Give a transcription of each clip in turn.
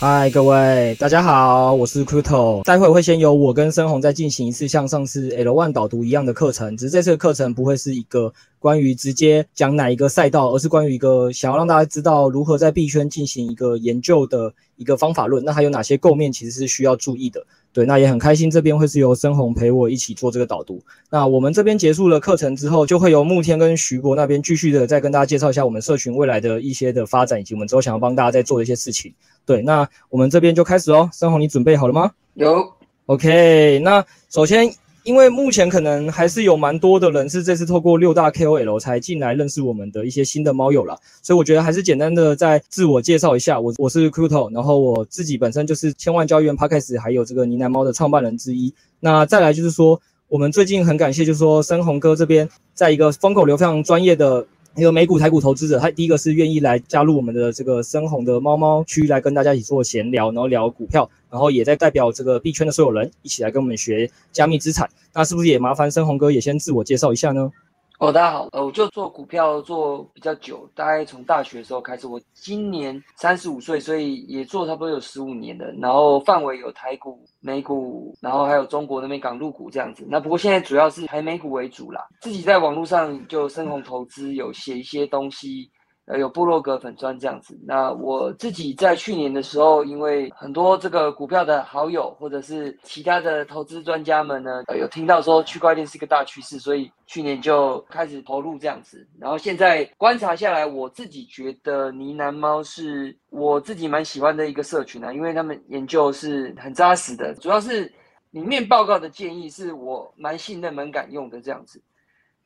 嗨，各位，大家好，我是 Kuto。待会会先由我跟申宏再进行一次像上次 L1 导读一样的课程，只是这次的课程不会是一个关于直接讲哪一个赛道，而是关于一个想要让大家知道如何在币圈进行一个研究的一个方法论。那还有哪些构面其实是需要注意的？对，那也很开心，这边会是由申宏陪我一起做这个导读。那我们这边结束了课程之后，就会由慕天跟徐博那边继续的再跟大家介绍一下我们社群未来的一些的发展，以及我们之后想要帮大家再做的一些事情。对，那我们这边就开始哦。深红，你准备好了吗？有。OK，那首先，因为目前可能还是有蛮多的人是这次透过六大 KOL 才进来认识我们的一些新的猫友啦，所以我觉得还是简单的再自我介绍一下。我我是 Kuto，然后我自己本身就是千万交易员 Podcast 还有这个呢喃猫的创办人之一。那再来就是说，我们最近很感谢，就是说深红哥这边在一个风口流非常专业的。一个美股台股投资者，他第一个是愿意来加入我们的这个深红的猫猫区，来跟大家一起做闲聊，然后聊股票，然后也在代表这个币圈的所有人一起来跟我们学加密资产。那是不是也麻烦深红哥也先自我介绍一下呢？哦，大家好，呃，我就做股票做比较久，大概从大学的时候开始。我今年三十五岁，所以也做差不多有十五年的。然后范围有台股、美股，然后还有中国那边港陆股这样子。那不过现在主要是台美股为主啦。自己在网络上就深红投资有写一些东西。呃，有部落格粉砖这样子。那我自己在去年的时候，因为很多这个股票的好友或者是其他的投资专家们呢，有听到说区块链是一个大趋势，所以去年就开始投入这样子。然后现在观察下来，我自己觉得呢喃猫是我自己蛮喜欢的一个社群啊，因为他们研究是很扎实的，主要是里面报告的建议是我蛮信任、蛮敢用的这样子。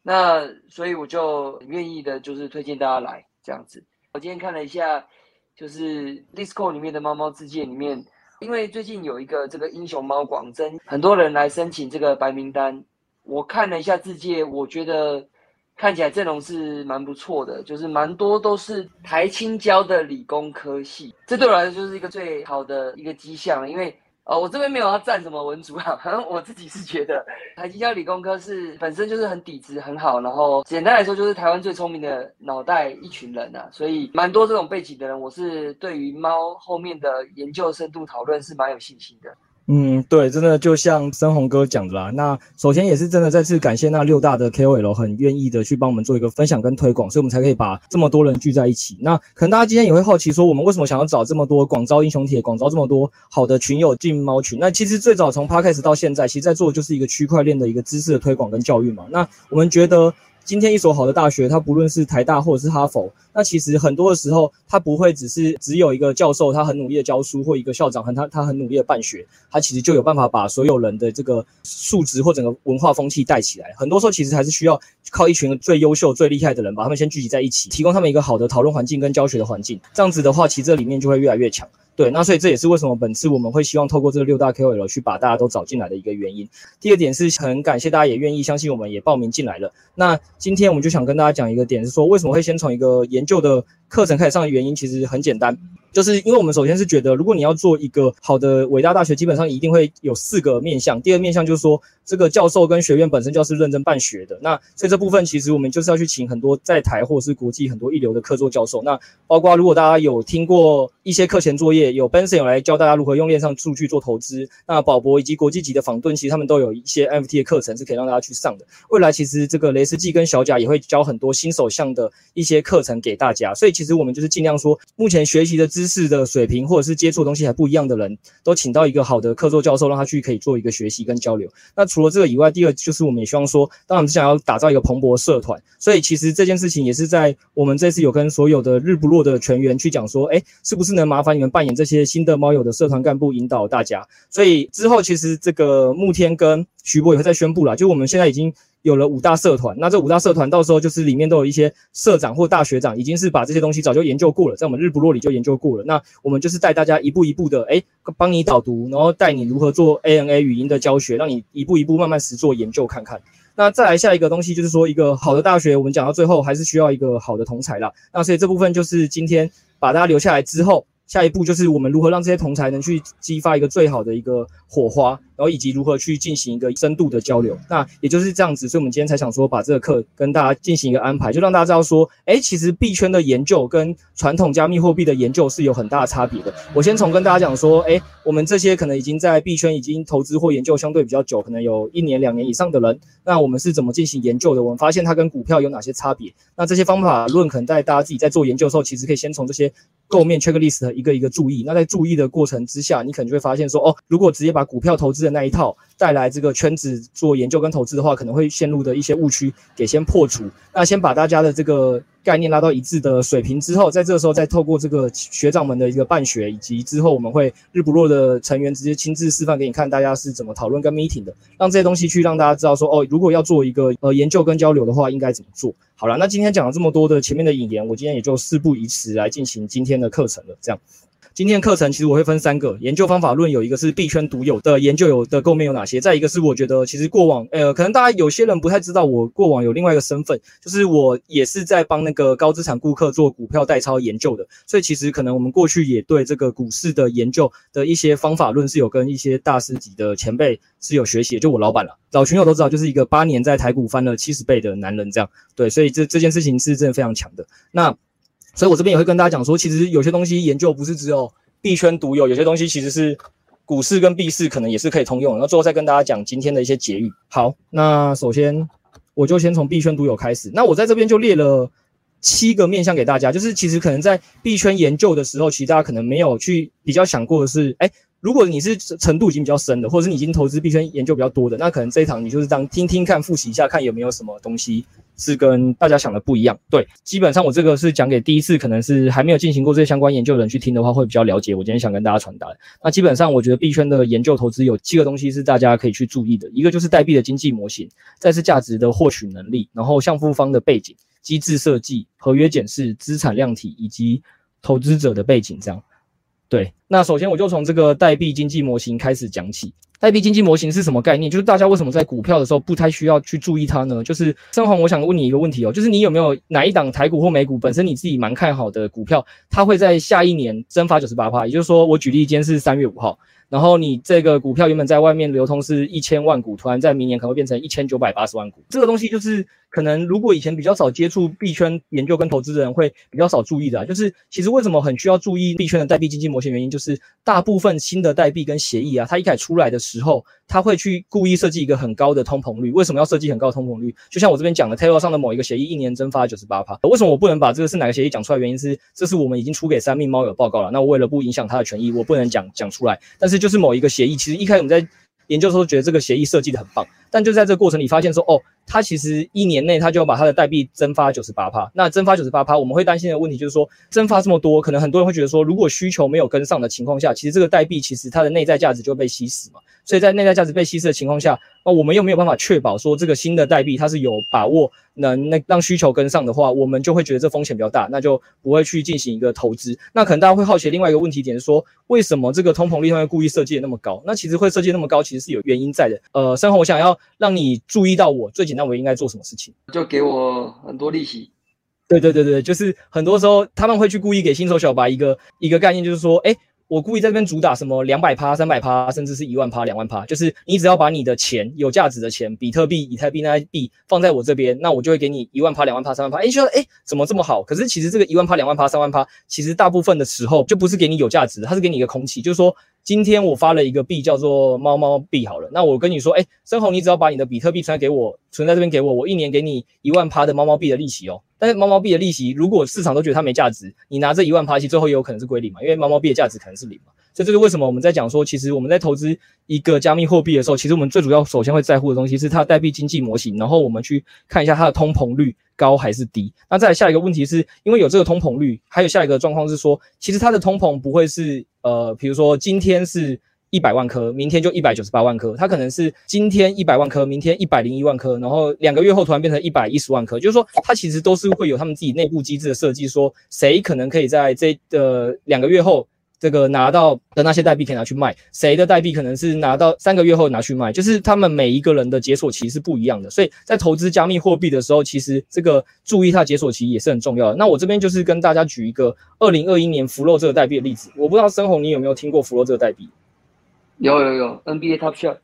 那所以我就愿意的，就是推荐大家来。这样子，我今天看了一下，就是 Discord 里面的猫猫自界里面，因为最近有一个这个英雄猫广征，很多人来申请这个白名单。我看了一下自界，我觉得看起来阵容是蛮不错的，就是蛮多都是台青交的理工科系，这对我来说就是一个最好的一个迹象，因为。哦，我这边没有要赞什么文组啊，反正我自己是觉得台积交理工科是本身就是很底子很好，然后简单来说就是台湾最聪明的脑袋一群人啊，所以蛮多这种背景的人，我是对于猫后面的研究深度讨论是蛮有信心的。嗯，对，真的就像森宏哥讲的啦。那首先也是真的再次感谢那六大的 KOL 很愿意的去帮我们做一个分享跟推广，所以我们才可以把这么多人聚在一起。那可能大家今天也会好奇说，我们为什么想要找这么多广招英雄帖，广招这么多好的群友进猫群？那其实最早从 Podcast 到现在，其实在做的就是一个区块链的一个知识的推广跟教育嘛。那我们觉得。今天一所好的大学，它不论是台大或者是哈佛，那其实很多的时候，它不会只是只有一个教授，他很努力的教书，或一个校长很他他很努力的办学，他其实就有办法把所有人的这个素质或整个文化风气带起来。很多时候其实还是需要靠一群最优秀、最厉害的人，把他们先聚集在一起，提供他们一个好的讨论环境跟教学的环境。这样子的话，其实这里面就会越来越强。对，那所以这也是为什么本次我们会希望透过这个六大 KOL 去把大家都找进来的一个原因。第二点是很感谢大家也愿意相信我们，也报名进来了。那今天我们就想跟大家讲一个点，是说为什么会先从一个研究的课程开始上的原因，其实很简单。就是因为我们首先是觉得，如果你要做一个好的伟大大学，基本上一定会有四个面向。第二面向就是说，这个教授跟学院本身就是认真办学的。那所以这部分其实我们就是要去请很多在台或者是国际很多一流的客座教授。那包括如果大家有听过一些课前作业，有 Benson 有来教大家如何用链上数据做投资。那宝博以及国际级的访盾，其实他们都有一些 NFT 的课程是可以让大家去上的。未来其实这个雷斯记跟小贾也会教很多新手向的一些课程给大家。所以其实我们就是尽量说，目前学习的知识的水平或者是接触的东西还不一样的人，都请到一个好的客座教授，让他去可以做一个学习跟交流。那除了这个以外，第二就是我们也希望说，当然我们是想要打造一个蓬勃社团，所以其实这件事情也是在我们这次有跟所有的日不落的全员去讲说，哎，是不是能麻烦你们扮演这些新的猫友的社团干部，引导大家。所以之后其实这个慕天跟徐博也会再宣布了，就我们现在已经。有了五大社团，那这五大社团到时候就是里面都有一些社长或大学长，已经是把这些东西早就研究过了，在我们日不落里就研究过了。那我们就是带大家一步一步的，诶，帮你导读，然后带你如何做 ANA 语音的教学，让你一步一步慢慢实做研究看看。那再来下一个东西就是说，一个好的大学，我们讲到最后还是需要一个好的同才啦。那所以这部分就是今天把大家留下来之后。下一步就是我们如何让这些同才能去激发一个最好的一个火花，然后以及如何去进行一个深度的交流。那也就是这样子，所以我们今天才想说把这个课跟大家进行一个安排，就让大家知道说，诶，其实币圈的研究跟传统加密货币的研究是有很大的差别的。我先从跟大家讲说，诶，我们这些可能已经在币圈已经投资或研究相对比较久，可能有一年两年以上的人，那我们是怎么进行研究的？我们发现它跟股票有哪些差别？那这些方法论可能在大家自己在做研究的时候，其实可以先从这些。构面 checklist 一个一个注意，那在注意的过程之下，你可能就会发现说，哦，如果直接把股票投资的那一套带来这个圈子做研究跟投资的话，可能会陷入的一些误区给先破除。那先把大家的这个。概念拉到一致的水平之后，在这个时候再透过这个学长们的一个办学，以及之后我们会日不落的成员直接亲自示范给你看，大家是怎么讨论跟 meeting 的，让这些东西去让大家知道说，哦，如果要做一个呃研究跟交流的话，应该怎么做。好了，那今天讲了这么多的前面的引言，我今天也就事不宜迟来进行今天的课程了，这样。今天课程其实我会分三个研究方法论，有一个是币圈独有的研究有的构面有哪些，再一个是我觉得其实过往，呃，可能大家有些人不太知道，我过往有另外一个身份，就是我也是在帮那个高资产顾客做股票代操研究的，所以其实可能我们过去也对这个股市的研究的一些方法论是有跟一些大师级的前辈是有学习，就我老板了，老群友都知道，就是一个八年在台股翻了七十倍的男人这样，对，所以这这件事情是真的非常强的。那所以，我这边也会跟大家讲说，其实有些东西研究不是只有币圈独有，有些东西其实是股市跟币市可能也是可以通用。然后最后再跟大家讲今天的一些结语。好，那首先我就先从币圈独有开始。那我在这边就列了七个面向给大家，就是其实可能在币圈研究的时候，其实大家可能没有去比较想过的是，哎。如果你是程度已经比较深的，或者是你已经投资币圈研究比较多的，那可能这一堂你就是当听听看、复习一下，看有没有什么东西是跟大家想的不一样。对，基本上我这个是讲给第一次可能是还没有进行过这些相关研究的人去听的话，会比较了解。我今天想跟大家传达的。那基本上我觉得币圈的研究投资有七个东西是大家可以去注意的，一个就是代币的经济模型，再是价值的获取能力，然后项目方的背景、机制设计、合约检视、资产量体以及投资者的背景这样。对，那首先我就从这个代币经济模型开始讲起。代币经济模型是什么概念？就是大家为什么在股票的时候不太需要去注意它呢？就是生红，我想问你一个问题哦，就是你有没有哪一档台股或美股本身你自己蛮看好的股票，它会在下一年增发九十八趴？也就是说，我举例，今天是三月五号。然后你这个股票原本在外面流通是一千万股，突然在明年可能会变成一千九百八十万股。这个东西就是可能如果以前比较少接触币圈研究跟投资人会比较少注意的啊。就是其实为什么很需要注意币圈的代币经济模型？原因就是大部分新的代币跟协议啊，它一开始出来的时候，它会去故意设计一个很高的通膨率。为什么要设计很高的通膨率？就像我这边讲的，Terra 上的某一个协议一年蒸发九十八趴。为什么我不能把这个是哪个协议讲出来？原因是这是我们已经出给三命猫友报告了。那我为了不影响他的权益，我不能讲讲出来。但是就是某一个协议。其实一开始我们在研究的时候觉得这个协议设计的很棒，但就在这个过程里发现说，哦，它其实一年内它就要把它的代币蒸发九十八趴。那蒸发九十八趴，我们会担心的问题就是说，蒸发这么多，可能很多人会觉得说，如果需求没有跟上的情况下，其实这个代币其实它的内在价值就被稀释嘛。所以在内在价值被稀释的情况下，那我们又没有办法确保说这个新的代币它是有把握能那让需求跟上的话，我们就会觉得这风险比较大，那就不会去进行一个投资。那可能大家会好奇另外一个问题点是说，为什么这个通膨率会故意设计的那么高？那其实会设计那么高，其实是有原因在的。呃，森弘，我想要让你注意到我最简单，我应该做什么事情？就给我很多利息。对对对对，就是很多时候他们会去故意给新手小白一个一个概念，就是说，诶我故意在这边主打什么两百趴、三百趴，甚至是一万趴、两万趴，就是你只要把你的钱有价值的钱，比特币、以太币那些币放在我这边，那我就会给你一万趴、两万趴、三万趴。哎，觉得哎怎么这么好？可是其实这个一万趴、两万趴、三万趴，其实大部分的时候就不是给你有价值的，它是给你一个空气，就是说今天我发了一个币叫做猫猫币好了，那我跟你说，哎，森弘，你只要把你的比特币存给我，存在这边给我，我一年给你一万趴的猫猫币的利息哦。但是猫猫币的利息，如果市场都觉得它没价值，你拿这一万趴，其实最后也有可能是归零嘛，因为猫猫币的价值可能是零嘛。这就是为什么我们在讲说，其实我们在投资一个加密货币的时候，其实我们最主要首先会在乎的东西是它的代币经济模型，然后我们去看一下它的通膨率高还是低。那再来下一个问题是，因为有这个通膨率，还有下一个状况是说，其实它的通膨不会是呃，比如说今天是一百万颗，明天就一百九十八万颗，它可能是今天一百万颗，明天一百零一万颗，然后两个月后突然变成一百一十万颗，就是说它其实都是会有他们自己内部机制的设计，说谁可能可以在这呃两个月后。这个拿到的那些代币可以拿去卖，谁的代币可能是拿到三个月后拿去卖，就是他们每一个人的解锁期是不一样的，所以在投资加密货币的时候，其实这个注意它解锁期也是很重要的。那我这边就是跟大家举一个二零二一年福洛这个代币的例子，我不知道森宏你有没有听过福洛这个代币？有有有，NBA Top Shot。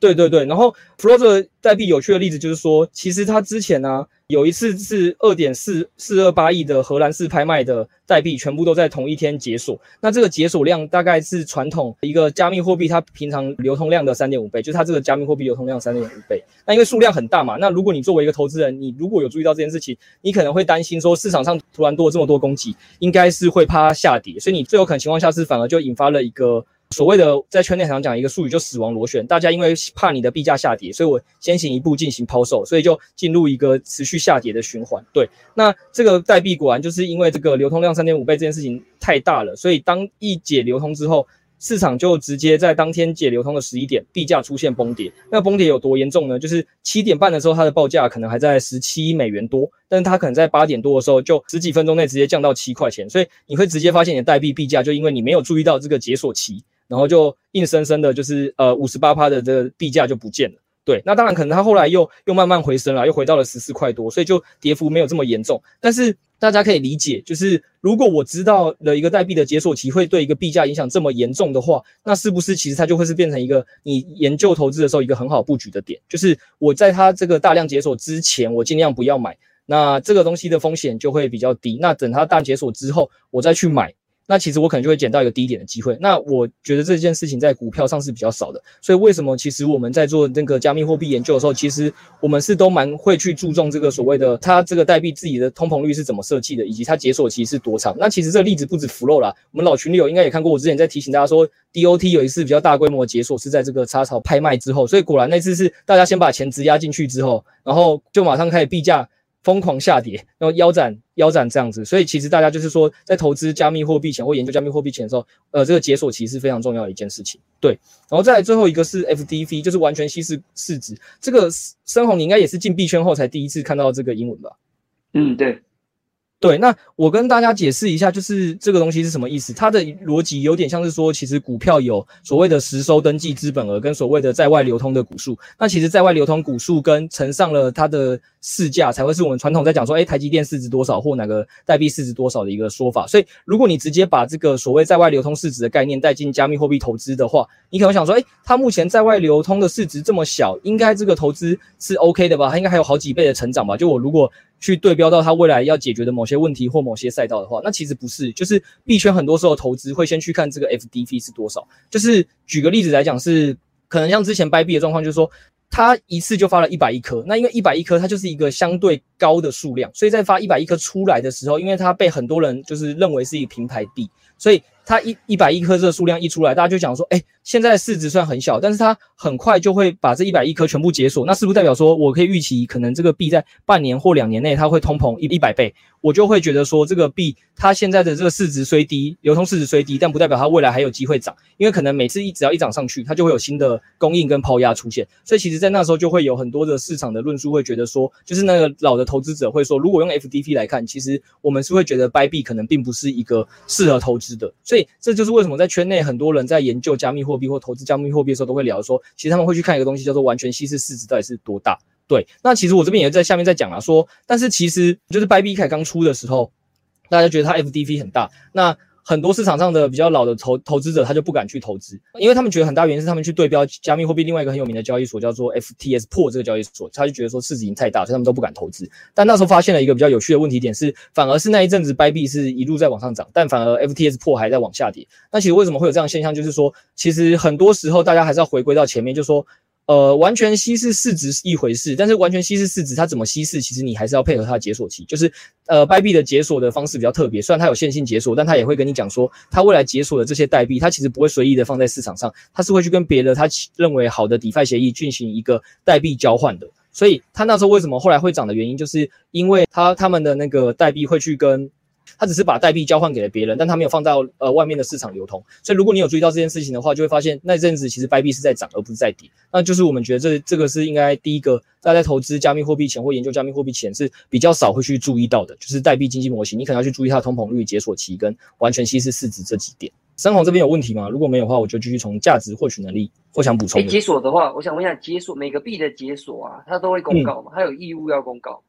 对对对，然后 Flow 这个代币有趣的例子就是说，其实它之前呢、有一次是二点四四二八亿的荷兰式拍卖的代币，全部都在同一天解锁。那这个解锁量大概是传统一个加密货币它平常流通量的三点五倍，就它这个加密货币流通量三点五倍。那因为数量很大嘛，那如果你作为一个投资人，你如果有注意到这件事情，你可能会担心说市场上突然多了这么多供给，应该是会怕它下跌，所以你最有可能情况下是反而就引发了一个。所谓的在圈内常讲一个术语，就死亡螺旋。大家因为怕你的币价下跌，所以我先行一步进行抛售，所以就进入一个持续下跌的循环。对，那这个代币果然就是因为这个流通量三点五倍这件事情太大了，所以当一解流通之后，市场就直接在当天解流通的十一点，币价出现崩跌。那崩跌有多严重呢？就是七点半的时候，它的报价可能还在十七美元多，但是它可能在八点多的时候，就十几分钟内直接降到七块钱。所以你会直接发现你的代币币价就因为你没有注意到这个解锁期。然后就硬生生的，就是呃五十八趴的这个币价就不见了。对，那当然可能它后来又又慢慢回升了，又回到了十四块多，所以就跌幅没有这么严重。但是大家可以理解，就是如果我知道了一个代币的解锁期会对一个币价影响这么严重的话，那是不是其实它就会是变成一个你研究投资的时候一个很好布局的点？就是我在它这个大量解锁之前，我尽量不要买，那这个东西的风险就会比较低。那等它大解锁之后，我再去买。那其实我可能就会捡到一个低点的机会。那我觉得这件事情在股票上是比较少的。所以为什么其实我们在做那个加密货币研究的时候，其实我们是都蛮会去注重这个所谓的它这个代币自己的通膨率是怎么设计的，以及它解锁期是多长。那其实这例子不止 Flow 啦，我们老群里有应该也看过。我之前在提醒大家说，DOT 有一次比较大规模的解锁是在这个插槽拍卖之后，所以果然那次是大家先把钱质押进去之后，然后就马上开始币价。疯狂下跌，然后腰斩腰斩这样子，所以其实大家就是说，在投资加密货币前或研究加密货币前的时候，呃，这个解锁其实是非常重要的一件事情。对，然后再来最后一个是 FDV，就是完全稀释市值。这个深红，你应该也是进币圈后才第一次看到这个英文吧？嗯，对。对，那我跟大家解释一下，就是这个东西是什么意思。它的逻辑有点像是说，其实股票有所谓的实收登记资本额跟所谓的在外流通的股数。那其实在外流通股数跟乘上了它的市价，才会是我们传统在讲说，诶，台积电市值多少或哪个代币市值多少的一个说法。所以，如果你直接把这个所谓在外流通市值的概念带进加密货币投资的话，你可能想说，诶，它目前在外流通的市值这么小，应该这个投资是 OK 的吧？它应该还有好几倍的成长吧？就我如果。去对标到它未来要解决的某些问题或某些赛道的话，那其实不是，就是币圈很多时候投资会先去看这个 FDV 是多少。就是举个例子来讲，是可能像之前掰币的状况，就是说它一次就发了一百亿颗，那因为一百亿颗它就是一个相对高的数量，所以在发一百亿颗出来的时候，因为它被很多人就是认为是一个平台币，所以。它一一百亿颗这个数量一出来，大家就讲说，哎，现在市值算很小，但是它很快就会把这一百亿颗全部解锁，那是不是代表说我可以预期，可能这个币在半年或两年内它会通膨一一百倍？我就会觉得说，这个币它现在的这个市值虽低，流通市值虽低，但不代表它未来还有机会涨，因为可能每次一只要一涨上去，它就会有新的供应跟抛压出现，所以其实在那时候就会有很多的市场的论述会觉得说，就是那个老的投资者会说，如果用 FDP 来看，其实我们是会觉得掰币可能并不是一个适合投资的，所以这就是为什么。在圈内，很多人在研究加密货币或投资加密货币的时候，都会聊说，其实他们会去看一个东西，叫做完全稀释市值到底是多大。对，那其实我这边也在下面在讲啊，说，但是其实就是掰币开刚出的时候，大家觉得它 FDV 很大，那很多市场上的比较老的投投资者他就不敢去投资，因为他们觉得很大原因是他们去对标加密货币另外一个很有名的交易所叫做 FTS Port 这个交易所，他就觉得说市值已经太大，所以他们都不敢投资。但那时候发现了一个比较有趣的问题点是，反而是那一阵子掰币是一路在往上涨，但反而 FTS Port 还在往下跌。那其实为什么会有这样现象？就是说，其实很多时候大家还是要回归到前面，就是说。呃，完全稀释市值是一回事，但是完全稀释市值它怎么稀释，其实你还是要配合它的解锁期。就是呃，币币的解锁的方式比较特别，虽然它有线性解锁，但它也会跟你讲说，它未来解锁的这些代币，它其实不会随意的放在市场上，它是会去跟别的它认为好的 DeFi 协议进行一个代币交换的。所以它那时候为什么后来会涨的原因，就是因为它他们的那个代币会去跟。他只是把代币交换给了别人，但他没有放到呃外面的市场流通。所以如果你有注意到这件事情的话，就会发现那阵子其实币币是在涨而不是在跌。那就是我们觉得这这个是应该第一个大家在投资加密货币前或研究加密货币前是比较少会去注意到的，就是代币经济模型，你可能要去注意它的通膨率、解锁期跟完全稀释市值这几点。三红这边有问题吗？如果没有的话，我就继续从价值获取能力或想补充。解锁的话，我想问一下，解锁每个币的解锁啊，它都会公告吗？它有义务要公告？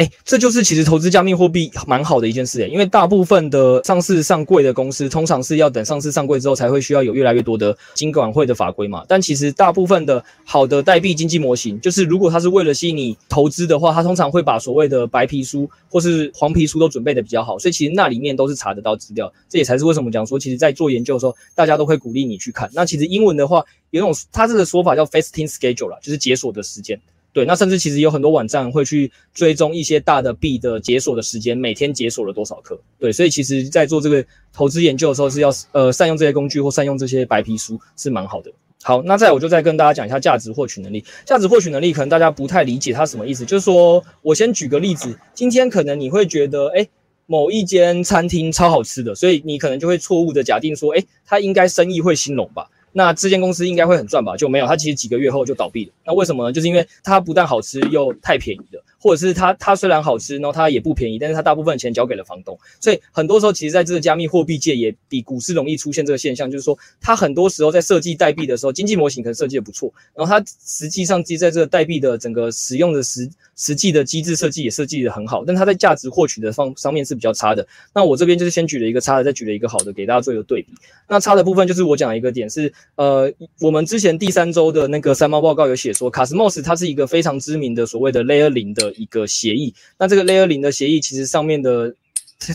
哎，这就是其实投资加密货币蛮好的一件事诶，因为大部分的上市上柜的公司，通常是要等上市上柜之后，才会需要有越来越多的金管会的法规嘛。但其实大部分的好的代币经济模型，就是如果它是为了吸引你投资的话，它通常会把所谓的白皮书或是黄皮书都准备的比较好，所以其实那里面都是查得到资料。这也才是为什么讲说，其实在做研究的时候，大家都会鼓励你去看。那其实英文的话，有种它这个说法叫 f a s t i n g schedule 啦，就是解锁的时间。对，那甚至其实有很多网站会去追踪一些大的币的解锁的时间，每天解锁了多少颗。对，所以其实在做这个投资研究的时候，是要呃善用这些工具或善用这些白皮书是蛮好的。好，那再我就再跟大家讲一下价值获取能力。价值获取能力可能大家不太理解它什么意思，就是说我先举个例子，今天可能你会觉得，诶，某一间餐厅超好吃的，所以你可能就会错误的假定说，诶，它应该生意会兴隆吧。那这间公司应该会很赚吧？就没有，它其实几个月后就倒闭了。那为什么呢？就是因为它不但好吃又太便宜了，或者是它它虽然好吃，然后它也不便宜，但是它大部分钱交给了房东。所以很多时候，其实在这个加密货币界也比股市容易出现这个现象，就是说它很多时候在设计代币的时候，经济模型可能设计的不错，然后它实际上其实在这个代币的整个使用的实实际的机制设计也设计的很好，但它在价值获取的方上面是比较差的。那我这边就是先举了一个差的，再举了一个好的，给大家做一个对比。那差的部分就是我讲一个点是。呃，我们之前第三周的那个三猫报告有写说，Cosmos 它是一个非常知名的所谓的 Layer 零的一个协议。那这个 Layer 零的协议，其实上面的。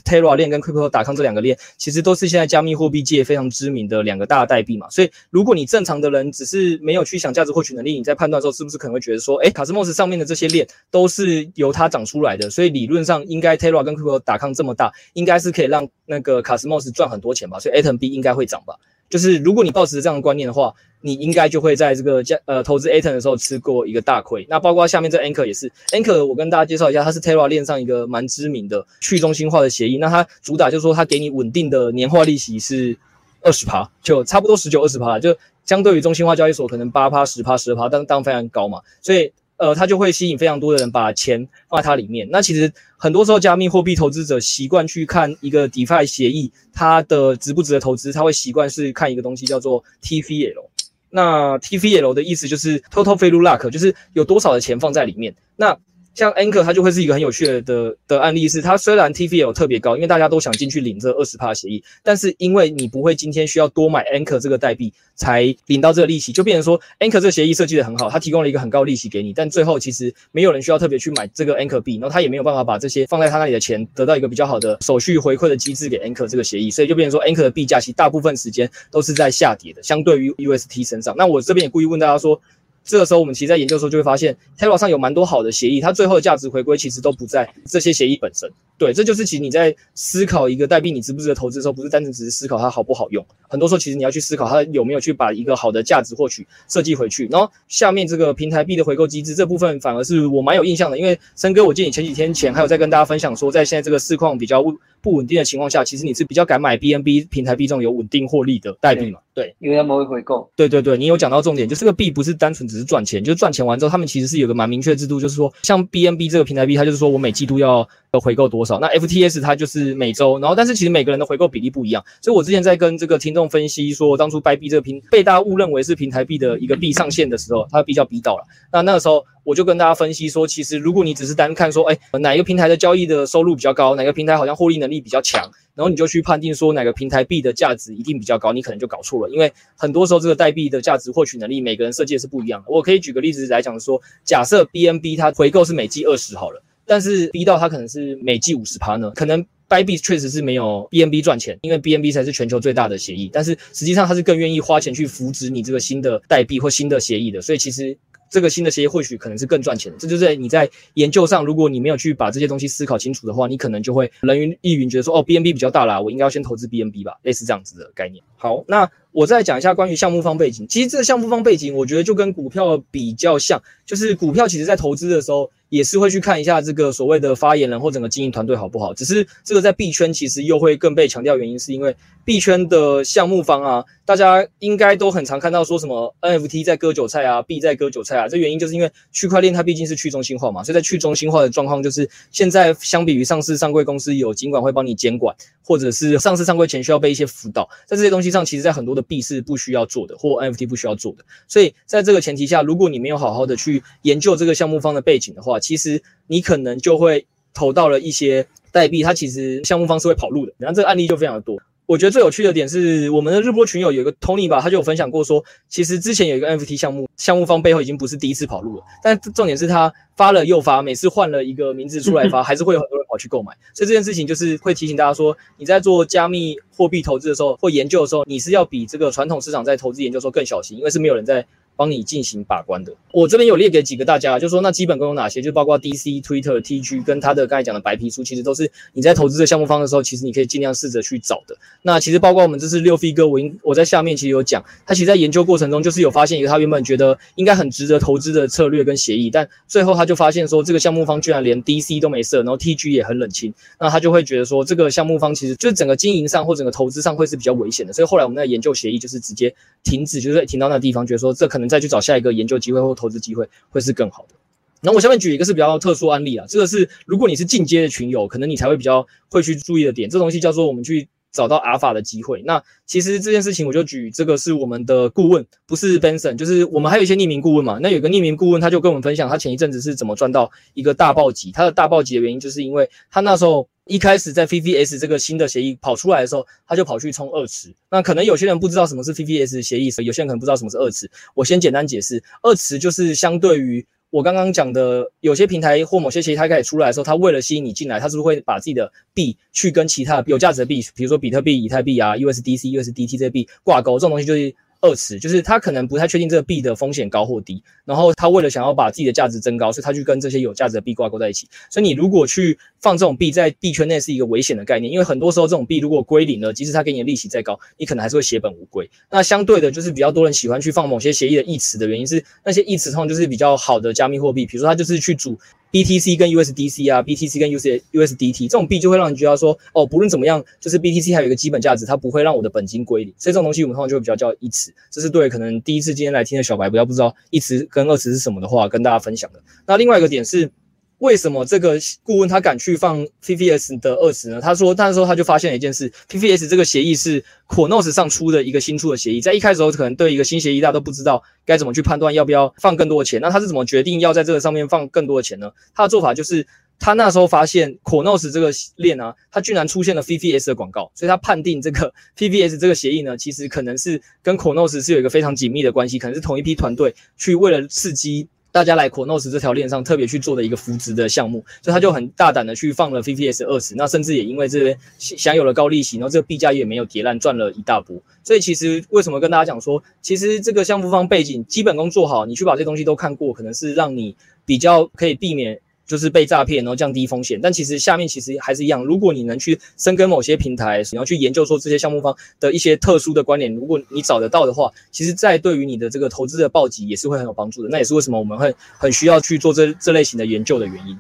Terra 链跟 Crypto.com 这两个链，其实都是现在加密货币界非常知名的两个大代币嘛。所以，如果你正常的人只是没有去想价值获取能力，你在判断的时候，是不是可能会觉得说，诶，Cosmos 上面的这些链都是由它长出来的，所以理论上应该 Terra 跟 Crypto.com 这么大，应该是可以让那个 Cosmos 赚很多钱吧？所以 atmb 应该会涨吧？就是如果你抱持这样的观念的话，你应该就会在这个加呃投资 Aton 的时候吃过一个大亏。那包括下面这 Anchor 也是 Anchor，我跟大家介绍一下，它是 Terra 链上一个蛮知名的去中心化的协议。那它主打就是说，它给你稳定的年化利息是二十趴，就差不多十九二十趴，就相对于中心化交易所可能八趴十趴十二趴，但当非常高嘛，所以。呃，它就会吸引非常多的人把钱放在它里面。那其实很多时候，加密货币投资者习惯去看一个 DeFi 协议，它的值不值得投资，他会习惯是看一个东西叫做 TVL。那 TVL 的意思就是 Total Value Luck，就是有多少的钱放在里面。那像 Anchor 它就会是一个很有趣的的，的案例，是它虽然 TVL 特别高，因为大家都想进去领这二十趴协议，但是因为你不会今天需要多买 Anchor 这个代币才领到这个利息，就变成说 Anchor 这个协议设计的很好，它提供了一个很高利息给你，但最后其实没有人需要特别去买这个 Anchor 币，然后他也没有办法把这些放在他那里的钱得到一个比较好的手续回馈的机制给 Anchor 这个协议，所以就变成说 Anchor 的币价其实大部分时间都是在下跌的，相对于 UST 身上。那我这边也故意问大家说。这个时候，我们其实在研究的时候就会发现，Terra 上有蛮多好的协议，它最后的价值回归其实都不在这些协议本身。对，这就是其实你在思考一个代币你值不值得投资的时候，不是单纯只是思考它好不好用，很多时候其实你要去思考它有没有去把一个好的价值获取设计回去。然后下面这个平台币的回购机制这部分，反而是我蛮有印象的，因为森哥，我记得你前几天前还有在跟大家分享说，在现在这个市况比较不稳定的情况下，其实你是比较敢买 BNB 平台币这种有稳定获利的代币嘛？对，因为他们会回购。对对对，你有讲到重点，就这个币不是单纯只是赚钱，就是赚钱完之后，他们其实是有个蛮明确的制度，就是说，像 BNB 这个平台币，它就是说我每季度要要回购多少，那 FTS 它就是每周，然后但是其实每个人的回购比例不一样，所以我之前在跟这个听众分析说，当初 Bybit 这个平被大家误认为是平台币的一个币上限的时候，它的币叫 B 到了，那那个时候。我就跟大家分析说，其实如果你只是单看说，哎，哪一个平台的交易的收入比较高，哪个平台好像获利能力比较强，然后你就去判定说哪个平台币的价值一定比较高，你可能就搞错了。因为很多时候这个代币的价值获取能力，每个人设计是不一样的。我可以举个例子来讲说，假设 BNB 它回购是每季二十好了，但是 B 到它可能是每季五十趴呢，可能。Bybit 确实是没有 BNB 赚钱，因为 BNB 才是全球最大的协议。但是实际上，它是更愿意花钱去扶植你这个新的代币或新的协议的。所以其实这个新的协议或许可能是更赚钱的。这就是你在研究上，如果你没有去把这些东西思考清楚的话，你可能就会人云亦云，觉得说哦，BNB 比较大啦，我应该要先投资 BNB 吧，类似这样子的概念。好，那我再讲一下关于项目方背景。其实这个项目方背景，我觉得就跟股票比较像，就是股票其实在投资的时候。也是会去看一下这个所谓的发言人或整个经营团队好不好，只是这个在币圈其实又会更被强调，原因是因为币圈的项目方啊，大家应该都很常看到说什么 NFT 在割韭菜啊，币在割韭菜啊，这原因就是因为区块链它毕竟是去中心化嘛，所以在去中心化的状况就是现在相比于上市上柜公司有金管会帮你监管，或者是上市上柜前需要被一些辅导，在这些东西上，其实在很多的币是不需要做的，或 NFT 不需要做的，所以在这个前提下，如果你没有好好的去研究这个项目方的背景的话，其实你可能就会投到了一些代币，它其实项目方是会跑路的。然后这个案例就非常的多。我觉得最有趣的点是，我们的日播群友有一个 Tony 吧，他就有分享过说，其实之前有一个 NFT 项目，项目方背后已经不是第一次跑路了。但重点是他发了又发，每次换了一个名字出来发，还是会有很多人跑去购买。所以这件事情就是会提醒大家说，你在做加密货币投资的时候或研究的时候，你是要比这个传统市场在投资研究的时候更小心，因为是没有人在。帮你进行把关的，我这边有列给几个大家，就说那基本功有哪些，就包括 DC、Twitter、TG 跟他的刚才讲的白皮书，其实都是你在投资的项目方的时候，其实你可以尽量试着去找的。那其实包括我们这次六飞哥，我应我在下面其实有讲，他其实在研究过程中就是有发现一个他原本觉得应该很值得投资的策略跟协议，但最后他就发现说这个项目方居然连 DC 都没设，然后 TG 也很冷清，那他就会觉得说这个项目方其实就整个经营上或整个投资上会是比较危险的，所以后来我们的研究协议就是直接停止，就是停到那地方，觉得说这可能再去找下一个研。研究机会或投资机会会是更好的。那我下面举一个是比较特殊案例啊，这个是如果你是进阶的群友，可能你才会比较会去注意的点。这东西叫做我们去找到阿尔法的机会。那其实这件事情我就举这个是我们的顾问，不是 Benson，就是我们还有一些匿名顾问嘛。那有个匿名顾问他就跟我们分享，他前一阵子是怎么赚到一个大暴击。他的大暴击的原因就是因为他那时候。一开始在 VVS 这个新的协议跑出来的时候，他就跑去冲二池。那可能有些人不知道什么是 VVS 协议，有些人可能不知道什么是二池。我先简单解释，二池就是相对于我刚刚讲的，有些平台或某些协议它开始出来的时候，它为了吸引你进来，它是不是会把自己的币去跟其他有价值的币，比如说比特币、以太币啊、USDC、USDT 这些币挂钩？这种东西就是。二池就是他可能不太确定这个币的风险高或低，然后他为了想要把自己的价值增高，所以他去跟这些有价值的币挂钩在一起。所以你如果去放这种币在币圈内是一个危险的概念，因为很多时候这种币如果归零了，即使他给你的利息再高，你可能还是会血本无归。那相对的，就是比较多人喜欢去放某些协议的义池的原因是，那些义池通常就是比较好的加密货币，比如说他就是去组。BTC 跟 USDC 啊，BTC 跟 USDT 这种币就会让你觉得说，哦，不论怎么样，就是 BTC 还有一个基本价值，它不会让我的本金归零，所以这种东西我们通常就会比较叫一词。这是对可能第一次今天来听的小白，不要不知道一词跟二词是什么的话，跟大家分享的。那另外一个点是。为什么这个顾问他敢去放 PVS 的二十呢？他说，那时候他就发现了一件事，PVS 这个协议是 Cronos 上出的一个新出的协议，在一开始时候可能对一个新协议大家都不知道该怎么去判断要不要放更多的钱。那他是怎么决定要在这个上面放更多的钱呢？他的做法就是，他那时候发现 Cronos 这个链啊，它居然出现了 VVS 的广告，所以他判定这个 VVS 这个协议呢，其实可能是跟 Cronos 是有一个非常紧密的关系，可能是同一批团队去为了刺激。大家来 Cronos 这条链上特别去做的一个扶植的项目，所以他就很大胆的去放了 VPS 二十，那甚至也因为这边享有了高利息，然后这个币价也没有跌烂，赚了一大波。所以其实为什么跟大家讲说，其实这个项目方背景基本功做好，你去把这些东西都看过，可能是让你比较可以避免。就是被诈骗，然后降低风险。但其实下面其实还是一样，如果你能去深耕某些平台，你要去研究说这些项目方的一些特殊的观点，如果你找得到的话，其实，在对于你的这个投资的暴击也是会很有帮助的。那也是为什么我们会很需要去做这这类型的研究的原因。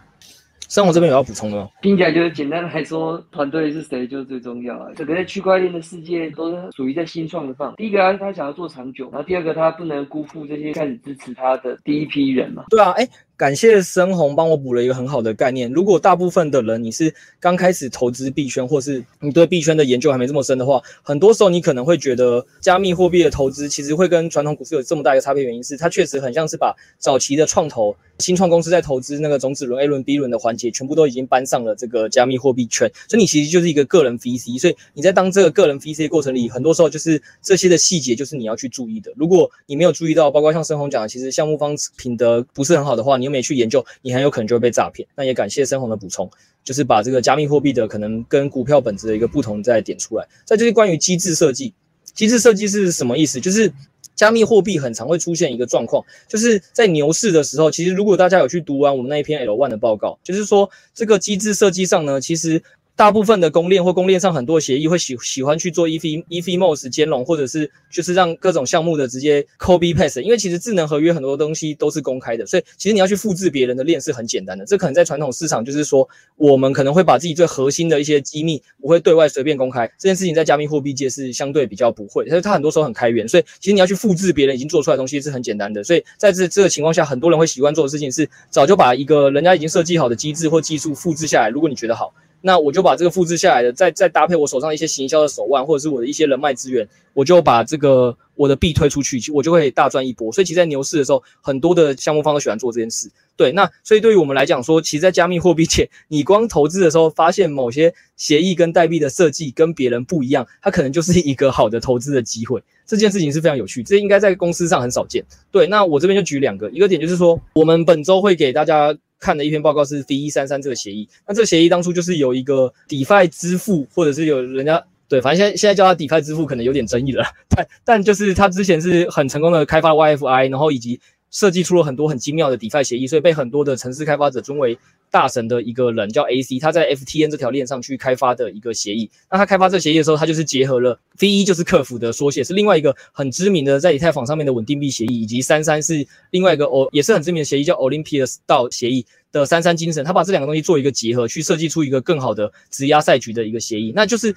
生活这边有要补充的吗？听起来就是简单来说，团队是谁就是最重要啊。整个在区块链的世界都是属于在新创的范。第一个他想要做长久，然后第二个他不能辜负这些开始支持他的第一批人嘛。对啊，哎，感谢深红帮我补了一个很好的概念。如果大部分的人你是刚开始投资币圈，或是你对币圈的研究还没这么深的话，很多时候你可能会觉得加密货币的投资其实会跟传统股市有这么大一个差别。原因是它确实很像是把早期的创投、新创公司在投资那个种子轮、A 轮、B 轮的环节，全部都已经搬上了这个加密货币圈。所以你其实就是一个个人 VC。所以你在当这个个人 VC 过程里，很多时候就是这些的细节就是你要去注意的。如果你没有注意到，包括像深红讲的，其实项目方品德不是很好的话，你又没去研究，你很有可能就会被诈骗。那也感谢深红的补充，就是把这个加密货币的可能跟股票本质的一个不同再点出来。再就是关于机制设计，机制设计是什么意思？就是加密货币很常会出现一个状况，就是在牛市的时候，其实如果大家有去读完我们那一篇 L one 的报告，就是说这个机制设计上呢，其实。大部分的公链或公链上很多协议会喜喜欢去做 ETH ETHMOS 兼容，或者是就是让各种项目的直接 copy past 因为其实智能合约很多东西都是公开的，所以其实你要去复制别人的链是很简单的。这可能在传统市场就是说，我们可能会把自己最核心的一些机密不会对外随便公开，这件事情在加密货币界是相对比较不会，所以它很多时候很开源，所以其实你要去复制别人已经做出来的东西是很简单的。所以在这这个情况下，很多人会习惯做的事情是早就把一个人家已经设计好的机制或技术复制下来，如果你觉得好。那我就把这个复制下来的，再再搭配我手上一些行销的手腕，或者是我的一些人脉资源，我就把这个我的币推出去，我就会大赚一波。所以其实，在牛市的时候，很多的项目方都喜欢做这件事。对，那所以对于我们来讲说，其实，在加密货币界，你光投资的时候，发现某些协议跟代币的设计跟别人不一样，它可能就是一个好的投资的机会。这件事情是非常有趣，这应该在公司上很少见。对，那我这边就举两个，一个点就是说，我们本周会给大家。看的一篇报告是 D 一三三这个协议，那这个协议当初就是有一个 DeFi 支付，或者是有人家对，反正现在现在叫它 DeFi 支付可能有点争议了，但但就是他之前是很成功的开发 YFI，然后以及设计出了很多很精妙的 DeFi 协议，所以被很多的城市开发者尊为。大神的一个人叫 AC，他在 FTN 这条链上去开发的一个协议。那他开发这协议的时候，他就是结合了 V1 就是客服的缩写，是另外一个很知名的在以太坊上面的稳定币协议，以及三三是另外一个哦也是很知名的协议叫 Olympias DAO 协议的三三精神。他把这两个东西做一个结合，去设计出一个更好的质押赛局的一个协议，那就是。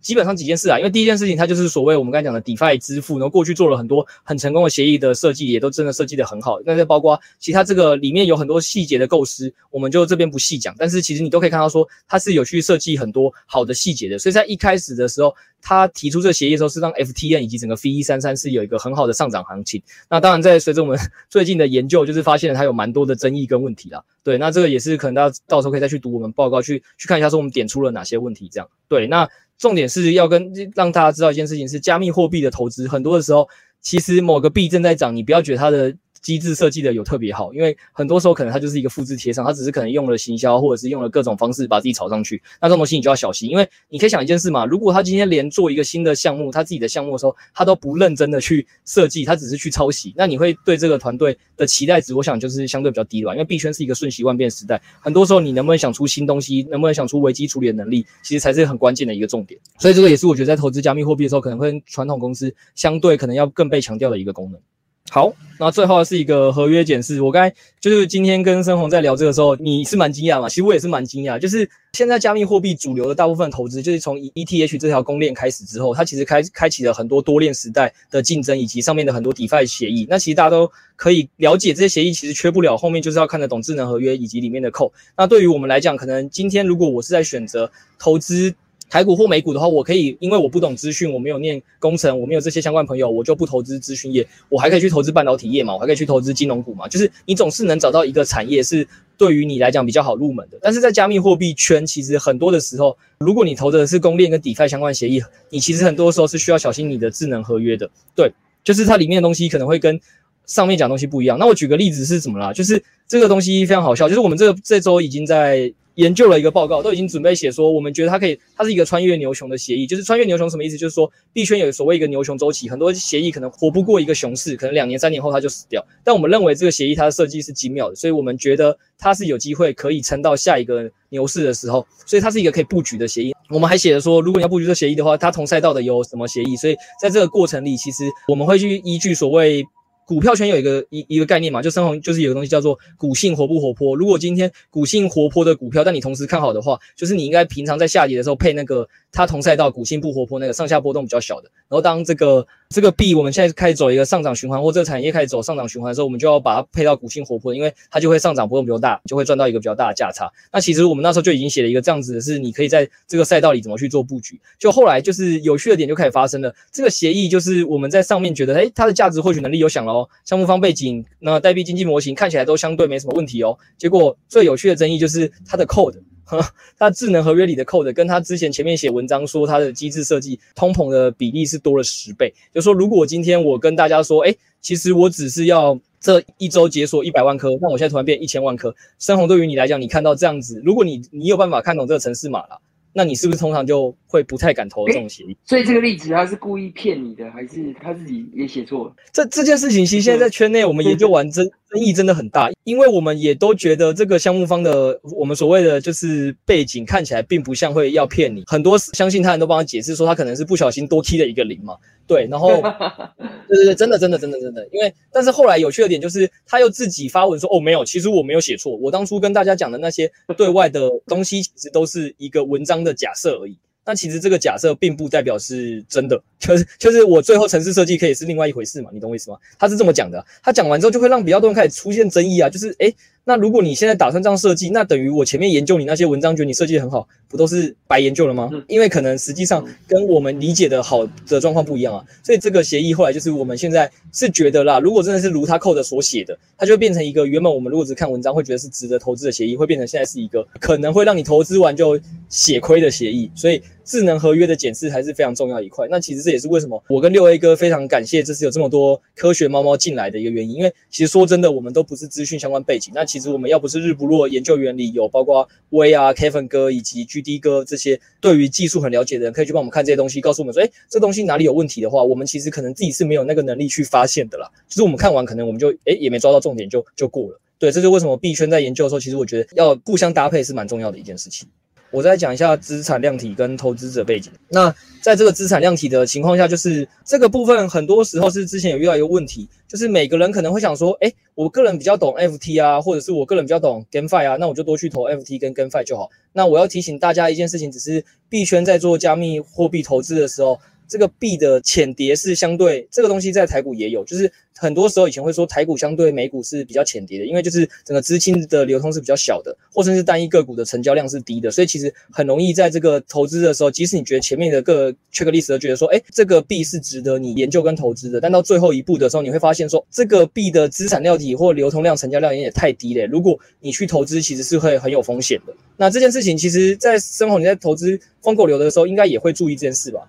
基本上几件事啊，因为第一件事情，它就是所谓我们刚才讲的 DeFi 支付，然后过去做了很多很成功的协议的设计，也都真的设计得很好。那再包括其他这个里面有很多细节的构思，我们就这边不细讲。但是其实你都可以看到说，它是有去设计很多好的细节的。所以在一开始的时候，他提出这个协议的时候，是让 FTN 以及整个 VE33 是有一个很好的上涨行情。那当然，在随着我们最近的研究，就是发现了它有蛮多的争议跟问题啦。对，那这个也是可能大家到时候可以再去读我们报告，去去看一下说我们点出了哪些问题。这样对，那。重点是要跟让大家知道一件事情，是加密货币的投资，很多的时候，其实某个币正在涨，你不要觉得它的。机制设计的有特别好，因为很多时候可能它就是一个复制贴上，它只是可能用了行销或者是用了各种方式把自己炒上去。那这种东西你就要小心，因为你可以想一件事嘛，如果他今天连做一个新的项目，他自己的项目的时候，他都不认真的去设计，他只是去抄袭，那你会对这个团队的期待值，我想就是相对比较低了。因为币圈是一个瞬息万变时代，很多时候你能不能想出新东西，能不能想出危机处理的能力，其实才是很关键的一个重点。所以这个也是我觉得在投资加密货币的时候，可能会跟传统公司相对可能要更被强调的一个功能。好，那最后是一个合约检视。我刚才就是今天跟申红在聊这个时候，你是蛮惊讶嘛？其实我也是蛮惊讶。就是现在加密货币主流的大部分投资，就是从 ETH 这条公链开始之后，它其实开开启了很多多链时代的竞争，以及上面的很多 DeFi 协议。那其实大家都可以了解，这些协议其实缺不了，后面就是要看得懂智能合约以及里面的扣。那对于我们来讲，可能今天如果我是在选择投资。台股或美股的话，我可以，因为我不懂资讯，我没有念工程，我没有这些相关朋友，我就不投资资讯业，我还可以去投资半导体业嘛，我还可以去投资金融股嘛，就是你总是能找到一个产业是对于你来讲比较好入门的。但是在加密货币圈，其实很多的时候，如果你投的是公链跟 DeFi 相关协议，你其实很多时候是需要小心你的智能合约的。对，就是它里面的东西可能会跟上面讲东西不一样。那我举个例子是什么啦？就是这个东西非常好笑，就是我们这个这周已经在。研究了一个报告，都已经准备写说，我们觉得它可以，它是一个穿越牛熊的协议。就是穿越牛熊什么意思？就是说币圈有所谓一个牛熊周期，很多协议可能活不过一个熊市，可能两年、三年后它就死掉。但我们认为这个协议它的设计是精妙的，所以我们觉得它是有机会可以撑到下一个牛市的时候，所以它是一个可以布局的协议。我们还写了说，如果你要布局这协议的话，它同赛道的有什么协议？所以在这个过程里，其实我们会去依据所谓。股票圈有一个一一个概念嘛，就生红就是有个东西叫做股性活不活泼。如果今天股性活泼的股票，但你同时看好的话，就是你应该平常在下跌的时候配那个它同赛道股性不活泼那个上下波动比较小的。然后当这个这个币我们现在开始走一个上涨循环，或这个产业开始走上涨循环的时候，我们就要把它配到股性活泼，因为它就会上涨波动比较大，就会赚到一个比较大的价差。那其实我们那时候就已经写了一个这样子的是，你可以在这个赛道里怎么去做布局。就后来就是有趣的点就开始发生了，这个协议就是我们在上面觉得，诶，它的价值获取能力有想了哦，项目方背景，那代币经济模型看起来都相对没什么问题哦。结果最有趣的争议就是它的 code。呵，它智能合约里的 code 跟它之前前面写文章说它的机制设计通膨的比例是多了十倍。就说，如果今天我跟大家说，诶，其实我只是要这一周解锁一百万颗，那我现在突然变一千万颗，深红对于你来讲，你看到这样子，如果你你有办法看懂这个程式码了。那你是不是通常就会不太敢投这种协议？所以这个例子他是故意骗你的，还是他自己也写错了？这这件事情其实现在在圈内我们研究完争争议真的很大，因为我们也都觉得这个项目方的我们所谓的就是背景看起来并不像会要骗你，很多相信他人都帮他解释说他可能是不小心多 key 了一个零嘛。对，然后，对对对，真的真的真的真的，因为但是后来有趣的点就是，他又自己发文说，哦，没有，其实我没有写错，我当初跟大家讲的那些对外的东西，其实都是一个文章的假设而已。那其实这个假设并不代表是真的，就是就是我最后城市设计可以是另外一回事嘛，你懂我意思吗？他是这么讲的，他讲完之后就会让比较多人开始出现争议啊，就是诶那如果你现在打算这样设计，那等于我前面研究你那些文章，觉得你设计得很好，不都是白研究了吗？因为可能实际上跟我们理解的好的状况不一样啊。所以这个协议后来就是我们现在是觉得啦，如果真的是如他 code 所写的，它就变成一个原本我们如果只看文章会觉得是值得投资的协议，会变成现在是一个可能会让你投资完就血亏的协议。所以智能合约的检视还是非常重要一块。那其实这也是为什么我跟六 A 哥非常感谢这次有这么多科学猫猫进来的一个原因。因为其实说真的，我们都不是资讯相关背景，那其实我们要不是日不落研究员里有包括威啊、Kevin 哥以及 GD 哥这些对于技术很了解的人，可以去帮我们看这些东西，告诉我们说，诶，这东西哪里有问题的话，我们其实可能自己是没有那个能力去发现的啦。就是我们看完，可能我们就诶也没抓到重点就，就过了。对，这就是为什么币圈在研究的时候，其实我觉得要互相搭配是蛮重要的一件事情。我再讲一下资产量体跟投资者背景。那在这个资产量体的情况下，就是这个部分很多时候是之前有遇到一个问题，就是每个人可能会想说，诶，我个人比较懂 FT 啊，或者是我个人比较懂 GameFi 啊，那我就多去投 FT 跟 GameFi 就好。那我要提醒大家一件事情，只是币圈在做加密货币投资的时候。这个币的浅碟是相对这个东西在台股也有，就是很多时候以前会说台股相对美股是比较浅跌的，因为就是整个资金的流通是比较小的，或者是单一个股的成交量是低的，所以其实很容易在这个投资的时候，即使你觉得前面的各 checklist 都觉得说，哎，这个币是值得你研究跟投资的，但到最后一步的时候，你会发现说，这个币的资产量体或流通量、成交量也太低了，如果你去投资，其实是会很有风险的。那这件事情，其实在生活你在投资风口流的时候，应该也会注意这件事吧？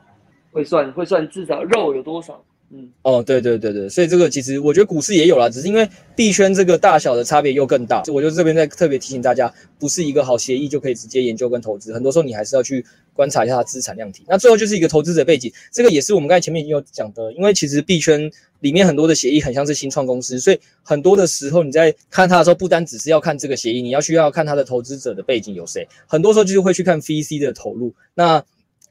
会算会算至少肉有多少，嗯，哦，对对对对，所以这个其实我觉得股市也有啦，只是因为币圈这个大小的差别又更大，我就这边在特别提醒大家，不是一个好协议就可以直接研究跟投资，很多时候你还是要去观察一下它资产量体。那最后就是一个投资者背景，这个也是我们刚才前面已经有讲的，因为其实币圈里面很多的协议很像是新创公司，所以很多的时候你在看它的时候，不单只是要看这个协议，你要需要看它的投资者的背景有谁，很多时候就是会去看 VC 的投入，那。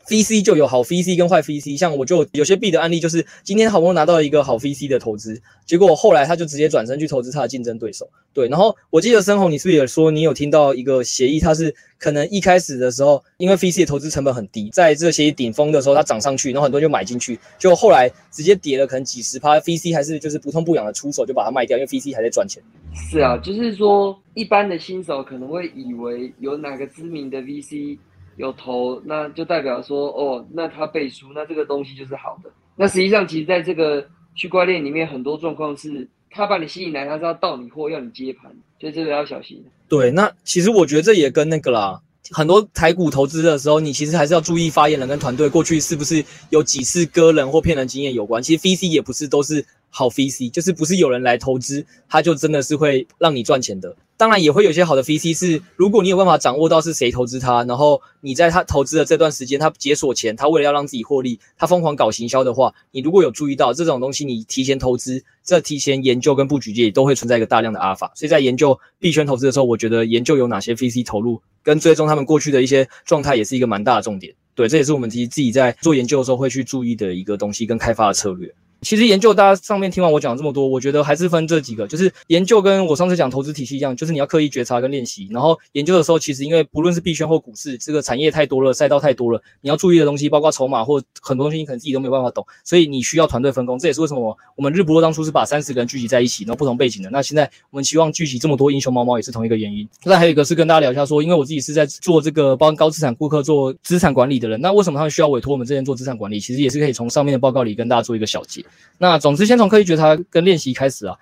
VC 就有好 VC 跟坏 VC，像我就有些币的案例，就是今天好不容易拿到一个好 VC 的投资，结果后来他就直接转身去投资他的竞争对手。对，然后我记得深红，你是不是也说你有听到一个协议，它是可能一开始的时候，因为 VC 的投资成本很低，在这个协议顶峰的时候它涨上去，然后很多人就买进去，就后来直接跌了可能几十趴，VC 还是就是不痛不痒的出手就把它卖掉，因为 VC 还在赚钱。是啊，就是说一般的新手可能会以为有哪个知名的 VC。有投，那就代表说，哦，那他背书，那这个东西就是好的。那实际上，其实在这个区块链里面，很多状况是，他把你吸引来，他是要盗你货，要你接盘，所以这个要小心。对，那其实我觉得这也跟那个啦，很多台股投资的时候，你其实还是要注意发言人跟团队过去是不是有几次割人或骗人经验有关。其实 VC 也不是都是好 VC，就是不是有人来投资，他就真的是会让你赚钱的。当然也会有一些好的 VC 是，如果你有办法掌握到是谁投资他，然后你在他投资的这段时间，他解锁前，他为了要让自己获利，他疯狂搞行销的话，你如果有注意到这种东西，你提前投资，这提前研究跟布局也都会存在一个大量的阿尔法。所以在研究币圈投资的时候，我觉得研究有哪些 VC 投入跟追踪他们过去的一些状态，也是一个蛮大的重点。对，这也是我们其实自己在做研究的时候会去注意的一个东西跟开发的策略。其实研究，大家上面听完我讲这么多，我觉得还是分这几个，就是研究跟我上次讲投资体系一样，就是你要刻意觉察跟练习。然后研究的时候，其实因为不论是币圈或股市，这个产业太多了，赛道太多了，你要注意的东西，包括筹码或很多东西，你可能自己都没有办法懂，所以你需要团队分工。这也是为什么我们日不落当初是把三十个人聚集在一起，然后不同背景的。那现在我们希望聚集这么多英雄猫猫，也是同一个原因。那还有一个是跟大家聊一下说，因为我自己是在做这个帮高资产顾客做资产管理的人，那为什么他们需要委托我们这边做资产管理？其实也是可以从上面的报告里跟大家做一个小结。那总之。先从刻意觉察跟练习开始啊，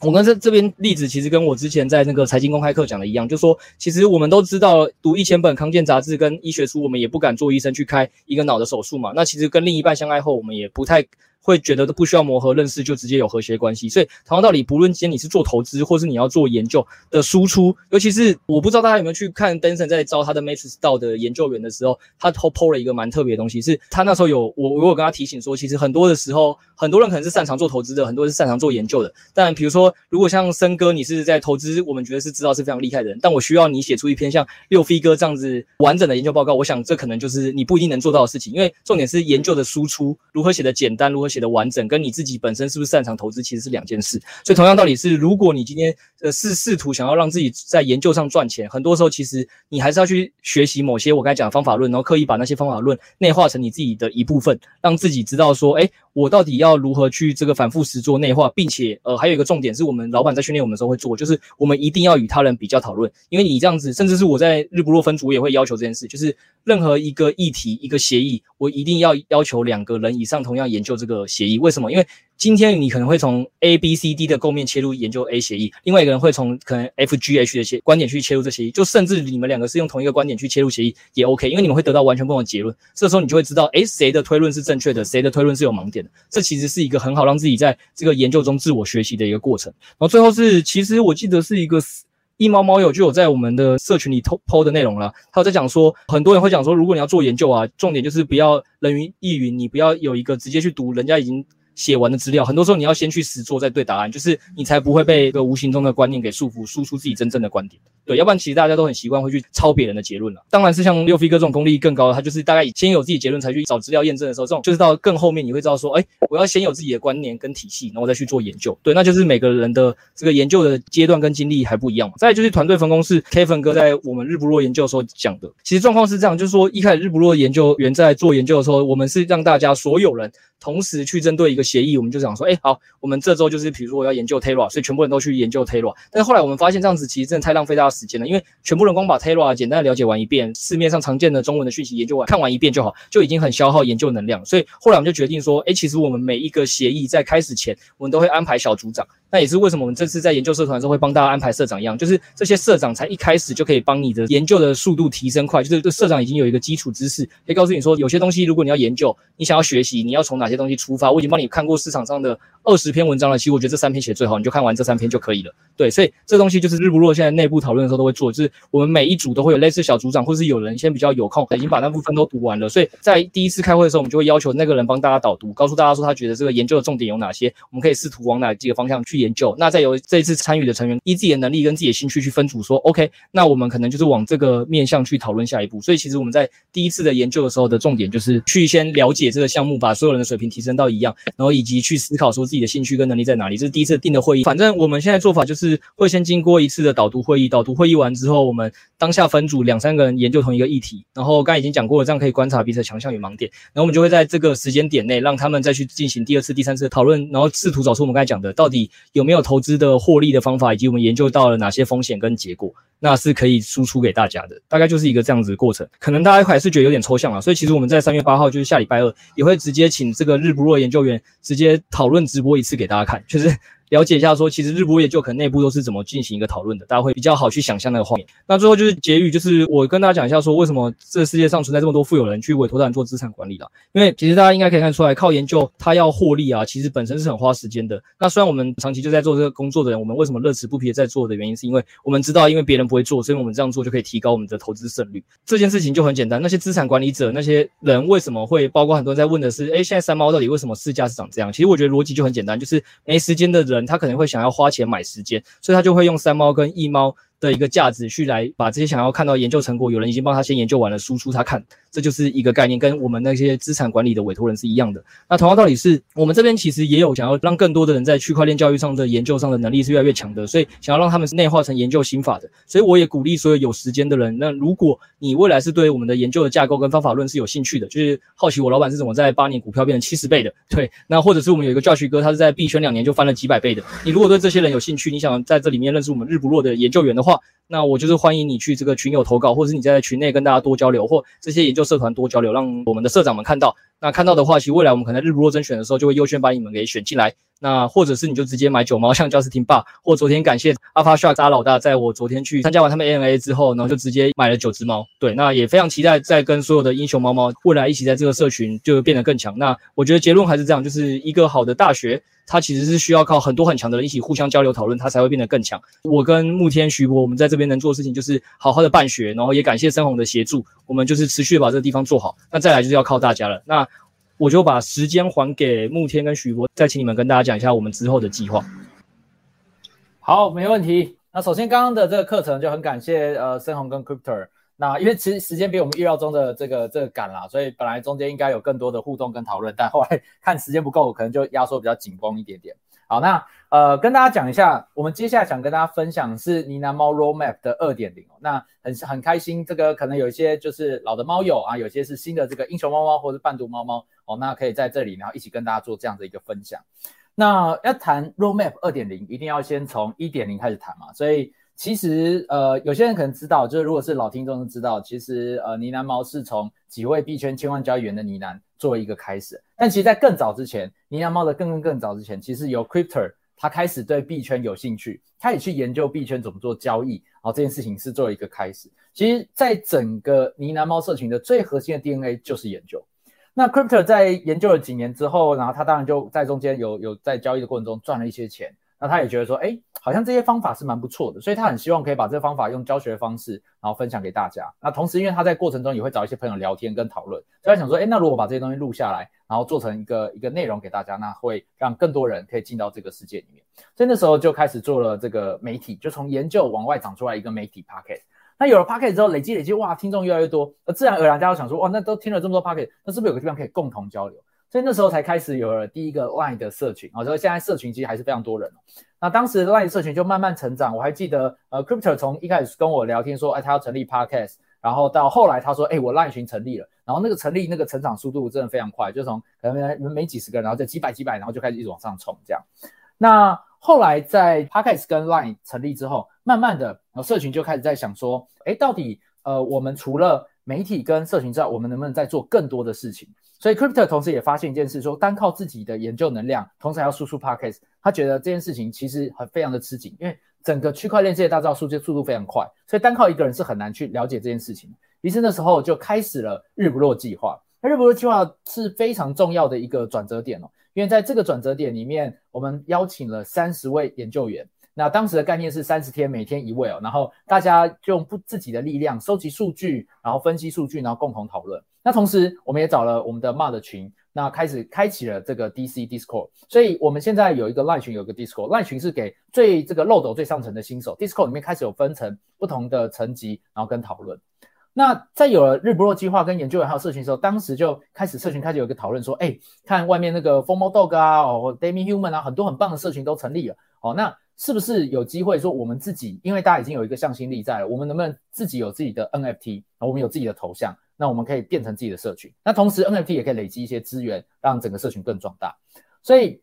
我跟这这边例子其实跟我之前在那个财经公开课讲的一样，就说，其实我们都知道读一千本康健杂志跟医学书，我们也不敢做医生去开一个脑的手术嘛。那其实跟另一半相爱后，我们也不太。会觉得都不需要磨合认识就直接有和谐关系，所以同样道理，不论今天你是做投资或是你要做研究的输出，尤其是我不知道大家有没有去看 Denson 在招他的 Matrix DAO 的研究员的时候，他 PO 了一个蛮特别的东西，是他那时候有我我有跟他提醒说，其实很多的时候，很多人可能是擅长做投资的，很多人是擅长做研究的，但比如说如果像森哥你是在投资，我们觉得是知道是非常厉害的人，但我需要你写出一篇像六飞哥这样子完整的研究报告，我想这可能就是你不一定能做到的事情，因为重点是研究的输出如何写的简单，如何写的完整，跟你。自己本身是不是擅长投资，其实是两件事。所以同样道理是，如果你今天呃是试图想要让自己在研究上赚钱，很多时候其实你还是要去学习某些我刚才讲的方法论，然后刻意把那些方法论内化成你自己的一部分，让自己知道说，诶，我到底要如何去这个反复实做内化，并且呃还有一个重点是我们老板在训练我们的时候会做，就是我们一定要与他人比较讨论，因为你这样子，甚至是我在日不落分组也会要求这件事，就是任何一个议题一个协议，我一定要要求两个人以上同样研究这个协议，为什么？因为今天你可能会从 A、B、C、D 的构面切入研究 A 协议，另外一个人会从可能 F、G、H 的协观点去切入这协议，就甚至你们两个是用同一个观点去切入协议也 OK，因为你们会得到完全不同的结论。这时候你就会知道，诶，谁的推论是正确的，谁的推论是有盲点的。这其实是一个很好让自己在这个研究中自我学习的一个过程。然后最后是，其实我记得是一个一猫猫友就有在我们的社群里 PO 的内容了，他有在讲说，很多人会讲说，如果你要做研究啊，重点就是不要人云亦云，你不要有一个直接去读人家已经。写完的资料，很多时候你要先去实做再对答案，就是你才不会被一个无形中的观念给束缚，输出自己真正的观点。对，要不然其实大家都很习惯会去抄别人的结论了。当然是像六飞哥这种功力更高的，他就是大概先有自己结论才去找资料验证的时候，这种就是到更后面你会知道说，哎，我要先有自己的观念跟体系，然后再去做研究。对，那就是每个人的这个研究的阶段跟经历还不一样嘛。再就是团队分工是 Kevin 哥在我们日不落研究的时候讲的，其实状况是这样，就是说一开始日不落研究员在做研究的时候，我们是让大家所有人。同时去针对一个协议，我们就想说，哎，好，我们这周就是比如说我要研究 Terra，所以全部人都去研究 Terra。但是后来我们发现这样子其实真的太浪费大家时间了，因为全部人光把 Terra 简单的了解完一遍，市面上常见的中文的讯息研究完看完一遍就好，就已经很消耗研究能量。所以后来我们就决定说，哎，其实我们每一个协议在开始前，我们都会安排小组长。那也是为什么我们这次在研究社团的时候会帮大家安排社长一样，就是这些社长才一开始就可以帮你的研究的速度提升快，就是这社长已经有一个基础知识，可以告诉你说有些东西如果你要研究，你想要学习，你要从哪些东西出发。我已经帮你看过市场上的二十篇文章了，其实我觉得这三篇写最好，你就看完这三篇就可以了。对，所以这东西就是日不落现在内部讨论的时候都会做，就是我们每一组都会有类似小组长，或是有人先比较有空，已经把那部分都读完了，所以在第一次开会的时候，我们就会要求那个人帮大家导读，告诉大家说他觉得这个研究的重点有哪些，我们可以试图往哪几个方向去研究。那再由这一次参与的成员依自己的能力跟自己的兴趣去分组，说 OK，那我们可能就是往这个面向去讨论下一步。所以其实我们在第一次的研究的时候的重点就是去先了解这个项目，把所有人的水平提升到一样，然后以及去思考说自己的兴趣跟能力在哪里。这是第一次定的会议。反正我们现在做法就是会先经过一次的导读会议，导读会议完之后，我们当下分组两三个人研究同一个议题，然后刚才已经讲过了，这样可以观察彼此的强项与盲点。然后我们就会在这个时间点内让他们再去进行第二次、第三次的讨论，然后试图找出我们刚才讲的到底有没有投资的获利的方法，以及我们研究到了哪些风险跟结果，那是可以输出给大家的。大概就是一个这样子的过程，可能大家还是觉得有点抽象了。所以其实我们在三月八号，就是下礼拜二，也会直接请这个日不落研究员直接讨论直播一次给大家看，就是。了解一下，说其实日不落研究可能内部都是怎么进行一个讨论的，大家会比较好去想象那个画面。那最后就是结语，就是我跟大家讲一下，说为什么这世界上存在这么多富有人去委托他人做资产管理的？因为其实大家应该可以看出来，靠研究他要获利啊，其实本身是很花时间的。那虽然我们长期就在做这个工作的人，我们为什么乐此不疲的在做的原因，是因为我们知道，因为别人不会做，所以我们这样做就可以提高我们的投资胜率。这件事情就很简单，那些资产管理者那些人为什么会，包括很多人在问的是，诶，现在三猫到底为什么市价是长这样？其实我觉得逻辑就很简单，就是没时间的人他可能会想要。花钱买时间，所以他就会用三猫跟一猫的一个价值去来把这些想要看到研究成果，有人已经帮他先研究完了，输出他看，这就是一个概念，跟我们那些资产管理的委托人是一样的。那同样道理是，我们这边其实也有想要让更多的人在区块链教育上的研究上的能力是越来越强的，所以想要让他们内化成研究心法的。所以我也鼓励所有有时间的人，那如果你未来是对我们的研究的架构跟方法论是有兴趣的，就是好奇我老板是怎么在八年股票变成七十倍的，对，那或者是我们有一个 Josh 哥，他是在币圈两年就翻了几百倍的。你如果对这些人有兴趣，你想在这里面认识我们日不落的研究员的话，那我就是欢迎你去这个群友投稿，或者是你在群内跟大家多交流，或这些研究社团多交流，让我们的社长们看到。那看到的话，其实未来我们可能日不落甄选的时候，就会优先把你们给选进来。那或者是你就直接买九毛，像 Justin 爸，或昨天感谢 AlphaShark 扎老大，在我昨天去参加完他们 AMA 之后，然后就直接买了九只猫。对，那也非常期待再跟所有的英雄猫猫未来一起在这个社群就变得更强。那我觉得结论还是这样，就是一个好的大学。它其实是需要靠很多很强的人一起互相交流讨论，它才会变得更强。我跟慕天、徐博，我们在这边能做的事情就是好好的办学，然后也感谢深红的协助，我们就是持续把这个地方做好。那再来就是要靠大家了。那我就把时间还给慕天跟徐博，再请你们跟大家讲一下我们之后的计划。好，没问题。那首先刚刚的这个课程就很感谢呃深红跟 Crypto。那因为其实时间比我们预料中的这个这个赶啦，所以本来中间应该有更多的互动跟讨论，但后来 看时间不够，可能就压缩比较紧绷一点点。好，那呃跟大家讲一下，我们接下来想跟大家分享是呢南猫 Roadmap 的二点零哦。那很很开心，这个可能有一些就是老的猫友啊，有些是新的这个英雄猫猫或者是伴读猫猫哦，那可以在这里然后一起跟大家做这样的一个分享。那要谈 Roadmap 二点零，一定要先从一点零开始谈嘛，所以。其实，呃，有些人可能知道，就是如果是老听众都知道，其实，呃，呢喃猫是从几位币圈千万交易员的呢喃作为一个开始。但其实，在更早之前，呢喃猫的更更更早之前，其实由 Crypto 他开始对币圈有兴趣，他也去研究币圈怎么做交易，然后这件事情是作为一个开始。其实，在整个呢喃猫社群的最核心的 DNA 就是研究。那 Crypto 在研究了几年之后，然后他当然就在中间有有在交易的过程中赚了一些钱。那他也觉得说，哎，好像这些方法是蛮不错的，所以他很希望可以把这个方法用教学的方式，然后分享给大家。那同时，因为他在过程中也会找一些朋友聊天跟讨论，所以他想说，哎，那如果把这些东西录下来，然后做成一个一个内容给大家，那会让更多人可以进到这个世界里面。所以那时候就开始做了这个媒体，就从研究往外长出来一个媒体 pocket。那有了 pocket 之后，累积累积，哇，听众越来越多，那自然而然大家就想说，哇，那都听了这么多 pocket，那是不是有个地方可以共同交流？所以那时候才开始有了第一个 Line 的社群啊，所以现在社群其实还是非常多人。那当时 Line 社群就慢慢成长，我还记得呃，Crypto 从一开始跟我聊天说，哎，他要成立 Podcast，然后到后来他说，哎，我 Line 群成立了，然后那个成立那个成长速度真的非常快，就从可能没几十个人，然后就几百几百，然后就开始一直往上冲这样。那后来在 Podcast 跟 Line 成立之后，慢慢的，然后社群就开始在想说，哎，到底呃，我们除了媒体跟社群之外，我们能不能再做更多的事情？所以，Crypto 同时也发现一件事，说单靠自己的研究能量，同时还要输出 Podcast，他觉得这件事情其实很非常的吃紧，因为整个区块链世界大造速度速度非常快，所以单靠一个人是很难去了解这件事情。于是那时候就开始了日不落计划。那日不落计划是非常重要的一个转折点哦，因为在这个转折点里面，我们邀请了三十位研究员。那当时的概念是三十天，每天一位哦，然后大家用不自己的力量收集数据，然后分析数据，然后共同讨论。那同时，我们也找了我们的 MOD 群，那开始开启了这个 DC Discord。所以，我们现在有一个 Line 群，有一个 Discord。Line 群是给最这个漏斗最上层的新手，Discord 里面开始有分成不同的层级，然后跟讨论。那在有了日不落计划跟研究员还有社群的时候，当时就开始社群开始有一个讨论说，哎，看外面那个 FOMO Dog 啊，哦，Demihuman 啊，很多很棒的社群都成立了，哦，那是不是有机会说我们自己，因为大家已经有一个向心力在了，我们能不能自己有自己的 NFT，我们有自己的头像？那我们可以变成自己的社群，那同时 NFT 也可以累积一些资源，让整个社群更壮大。所以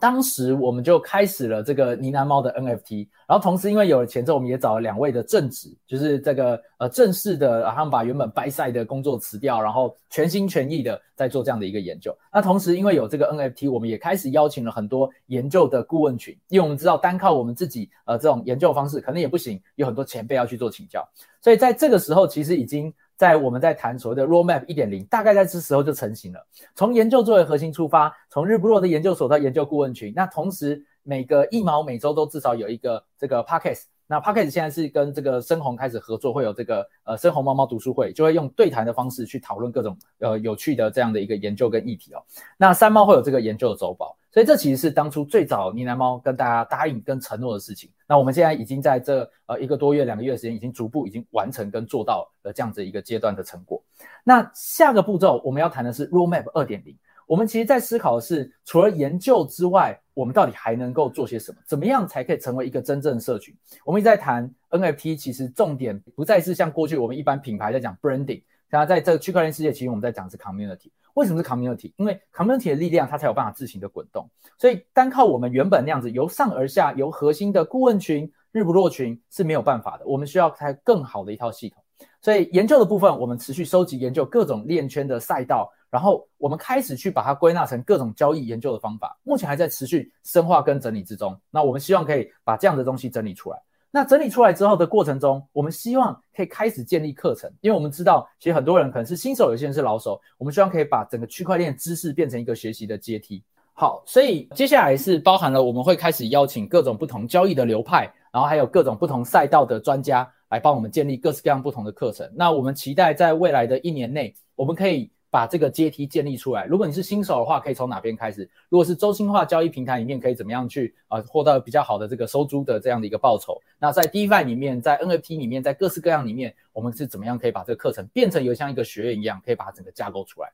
当时我们就开始了这个呢喃猫的 NFT，然后同时因为有了钱之后，我们也找了两位的正职，就是这个呃正式的，然后他们把原本 buy side 的工作辞掉，然后全心全意的在做这样的一个研究。那同时因为有这个 NFT，我们也开始邀请了很多研究的顾问群，因为我们知道单靠我们自己呃这种研究方式可能也不行，有很多前辈要去做请教，所以在这个时候其实已经。在我们在谈所谓的 Roadmap 一点零，大概在这时候就成型了。从研究作为核心出发，从日不落的研究所到研究顾问群，那同时每个一毛每周都至少有一个这个 Podcast。那 Podcast 现在是跟这个深红开始合作，会有这个呃深红猫猫读书会，就会用对谈的方式去讨论各种呃有趣的这样的一个研究跟议题哦。那三猫会有这个研究的周报。所以这其实是当初最早呢喃猫跟大家答应跟承诺的事情。那我们现在已经在这呃一个多月、两个月的时间，已经逐步已经完成跟做到了这样子一个阶段的成果。那下个步骤我们要谈的是 Roadmap 二点零。我们其实在思考的是，除了研究之外，我们到底还能够做些什么？怎么样才可以成为一个真正的社群？我们一直在谈 NFT，其实重点不再是像过去我们一般品牌在讲 branding。然后在这个区块链世界，其实我们在讲是 community。为什么是 community？因为 community 的力量，它才有办法自行的滚动。所以单靠我们原本那样子由上而下，由核心的顾问群、日不落群是没有办法的。我们需要开更好的一套系统。所以研究的部分，我们持续收集研究各种链圈的赛道，然后我们开始去把它归纳成各种交易研究的方法。目前还在持续深化跟整理之中。那我们希望可以把这样的东西整理出来。那整理出来之后的过程中，我们希望可以开始建立课程，因为我们知道，其实很多人可能是新手，有些人是老手。我们希望可以把整个区块链知识变成一个学习的阶梯。好，所以接下来是包含了我们会开始邀请各种不同交易的流派，然后还有各种不同赛道的专家来帮我们建立各式各样不同的课程。那我们期待在未来的一年内，我们可以。把这个阶梯建立出来。如果你是新手的话，可以从哪边开始？如果是中心化交易平台里面，可以怎么样去啊获得比较好的这个收租的这样的一个报酬？那在 DeFi 里面，在 NFT 里面，在各式各样里面，我们是怎么样可以把这个课程变成有像一个学院一样，可以把它整个架构出来？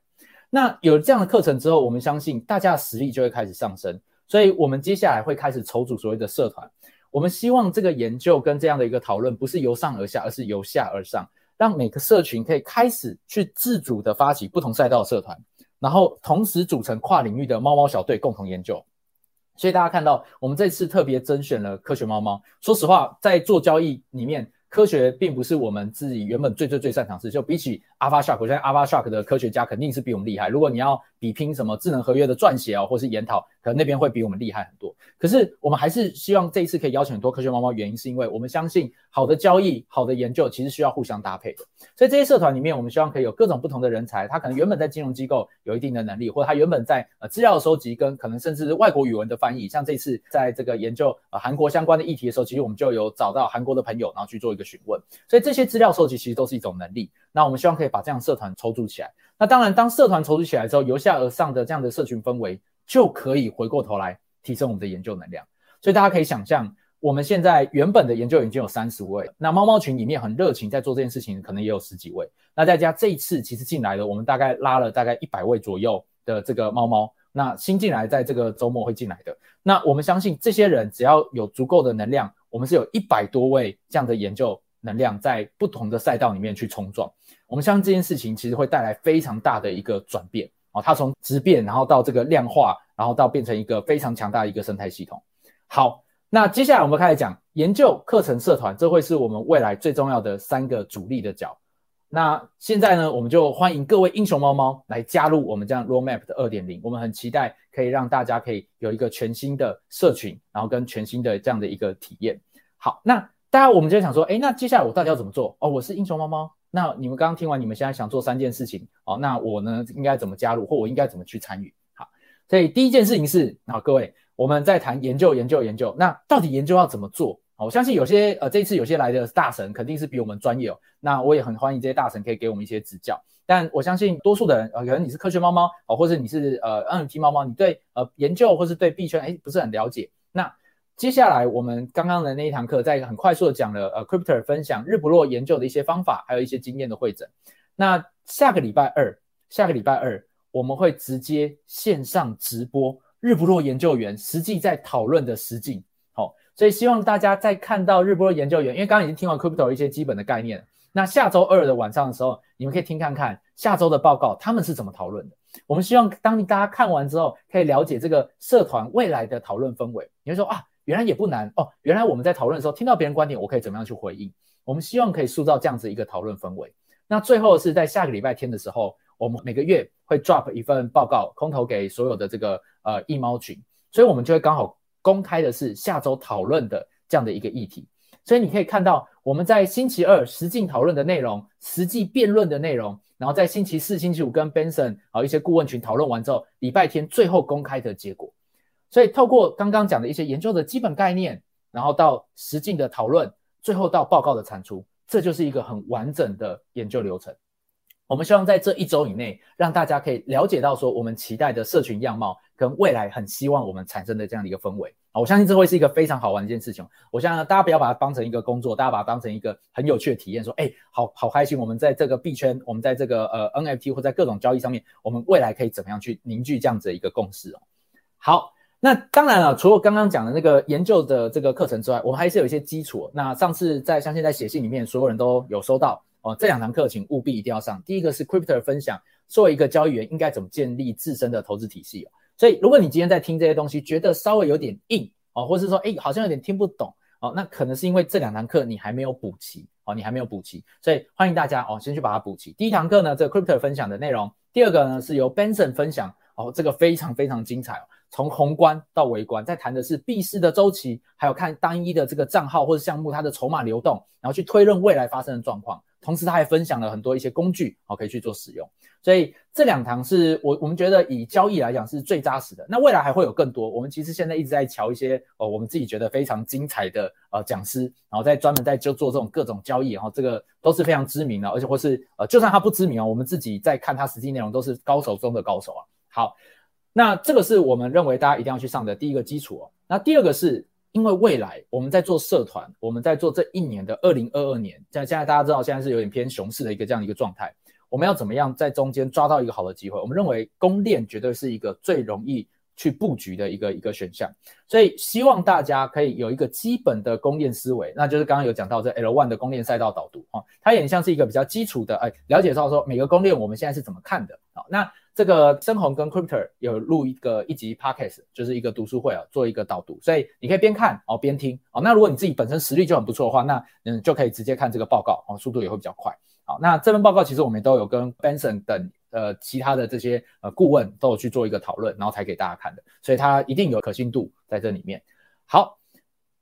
那有了这样的课程之后，我们相信大家的实力就会开始上升。所以我们接下来会开始筹组所谓的社团。我们希望这个研究跟这样的一个讨论，不是由上而下，而是由下而上。让每个社群可以开始去自主的发起不同赛道的社团，然后同时组成跨领域的猫猫小队共同研究。所以大家看到，我们这次特别甄选了科学猫猫。说实话，在做交易里面，科学并不是我们自己原本最最最擅长的事。就比起 AlphaShark，我相信 AlphaShark 的科学家肯定是比我们厉害。如果你要比拼什么智能合约的撰写啊，或是研讨，可能那边会比我们厉害很多。可是我们还是希望这一次可以邀请很多科学猫猫，原因是因为我们相信好的交易、好的研究其实需要互相搭配的。所以这些社团里面，我们希望可以有各种不同的人才，他可能原本在金融机构有一定的能力，或者他原本在呃资料收集跟可能甚至是外国语文的翻译。像这次在这个研究呃韩国相关的议题的时候，其实我们就有找到韩国的朋友，然后去做一个询问。所以这些资料收集其实都是一种能力。那我们希望可以把这样社团筹组起来。那当然，当社团筹组起来之后，由下而上的这样的社群氛围就可以回过头来。提升我们的研究能量，所以大家可以想象，我们现在原本的研究已经有三十位，那猫猫群里面很热情在做这件事情，可能也有十几位。那再加这一次其实进来了，我们大概拉了大概一百位左右的这个猫猫。那新进来在这个周末会进来的，那我们相信这些人只要有足够的能量，我们是有一百多位这样的研究能量在不同的赛道里面去冲撞。我们相信这件事情其实会带来非常大的一个转变。哦，它从质变，然后到这个量化，然后到变成一个非常强大的一个生态系统。好，那接下来我们开始讲研究课程社团，这会是我们未来最重要的三个主力的角。那现在呢，我们就欢迎各位英雄猫猫来加入我们这样 Roadmap 的二点零。我们很期待可以让大家可以有一个全新的社群，然后跟全新的这样的一个体验。好，那大家我们就想说，诶，那接下来我到底要怎么做？哦，我是英雄猫猫。那你们刚刚听完，你们现在想做三件事情哦。那我呢，应该怎么加入，或我应该怎么去参与？好，所以第一件事情是，好，各位，我们在谈研究，研究，研究。那到底研究要怎么做？我相信有些呃，这次有些来的大神肯定是比我们专业哦。那我也很欢迎这些大神可以给我们一些指教。但我相信多数的人，呃，可能你是科学猫猫哦，或者你是呃 NFT 猫猫，你对呃研究或是对币圈诶不是很了解。那接下来我们刚刚的那一堂课，在很快速的讲了呃，Crypto 分享日不落研究的一些方法，还有一些经验的会诊。那下个礼拜二，下个礼拜二我们会直接线上直播日不落研究员实际在讨论的实境。好，所以希望大家在看到日不落研究员，因为刚刚已经听完 Crypto 一些基本的概念，那下周二的晚上的时候，你们可以听看看下周的报告，他们是怎么讨论的。我们希望当大家看完之后，可以了解这个社团未来的讨论氛围。你会说啊。原来也不难哦，原来我们在讨论的时候听到别人观点，我可以怎么样去回应？我们希望可以塑造这样子一个讨论氛围。那最后是在下个礼拜天的时候，我们每个月会 drop 一份报告，空投给所有的这个呃易猫群，所以我们就会刚好公开的是下周讨论的这样的一个议题。所以你可以看到我们在星期二实际讨论的内容，实际辩论的内容，然后在星期四、星期五跟 Benson 啊一些顾问群讨论完之后，礼拜天最后公开的结果。所以，透过刚刚讲的一些研究的基本概念，然后到实际的讨论，最后到报告的产出，这就是一个很完整的研究流程。我们希望在这一周以内，让大家可以了解到说我们期待的社群样貌跟未来很希望我们产生的这样的一个氛围啊，我相信这会是一个非常好玩的一件事情。我相信大家不要把它当成一个工作，大家把它当成一个很有趣的体验，说哎，好好开心，我们在这个币圈，我们在这个呃 NFT 或在各种交易上面，我们未来可以怎么样去凝聚这样子的一个共识哦。好，那当然了，除了刚刚讲的那个研究的这个课程之外，我们还是有一些基础。那上次在相信在写信里面，所有人都有收到。哦，这两堂课请务必一定要上。第一个是 Crypto 分享，作为一个交易员应该怎么建立自身的投资体系。所以，如果你今天在听这些东西，觉得稍微有点硬哦，或是说，哎，好像有点听不懂哦，那可能是因为这两堂课你还没有补齐哦，你还没有补齐。所以欢迎大家哦，先去把它补齐。第一堂课呢，这个 Crypto 分享的内容；第二个呢，是由 Benson 分享哦，这个非常非常精彩哦，从宏观到微观，在谈的是币市的周期，还有看单一的这个账号或者项目它的筹码流动，然后去推论未来发生的状况。同时，他还分享了很多一些工具，好，可以去做使用。所以这两堂是我我们觉得以交易来讲是最扎实的。那未来还会有更多。我们其实现在一直在瞧一些呃，我们自己觉得非常精彩的呃讲师，然后在专门在就做这种各种交易，然后这个都是非常知名的，而且或是呃，就算他不知名啊，我们自己在看他实际内容都是高手中的高手啊。好，那这个是我们认为大家一定要去上的第一个基础哦。那第二个是。因为未来我们在做社团，我们在做这一年的二零二二年，像现在大家知道现在是有点偏熊市的一个这样的一个状态，我们要怎么样在中间抓到一个好的机会？我们认为公链绝对是一个最容易去布局的一个一个选项，所以希望大家可以有一个基本的公链思维，那就是刚刚有讲到这 L1 的公链赛道导读啊，它也像是一个比较基础的，哎，了解到说每个公链我们现在是怎么看的啊，那。这个深红跟 Crypto 有录一个一集 Podcast，就是一个读书会啊，做一个导读，所以你可以边看哦边听哦。那如果你自己本身实力就很不错的话，那嗯就可以直接看这个报告哦，速度也会比较快。好，那这份报告其实我们都有跟 Benson 等呃其他的这些呃顾问都有去做一个讨论，然后才给大家看的，所以它一定有可信度在这里面。好。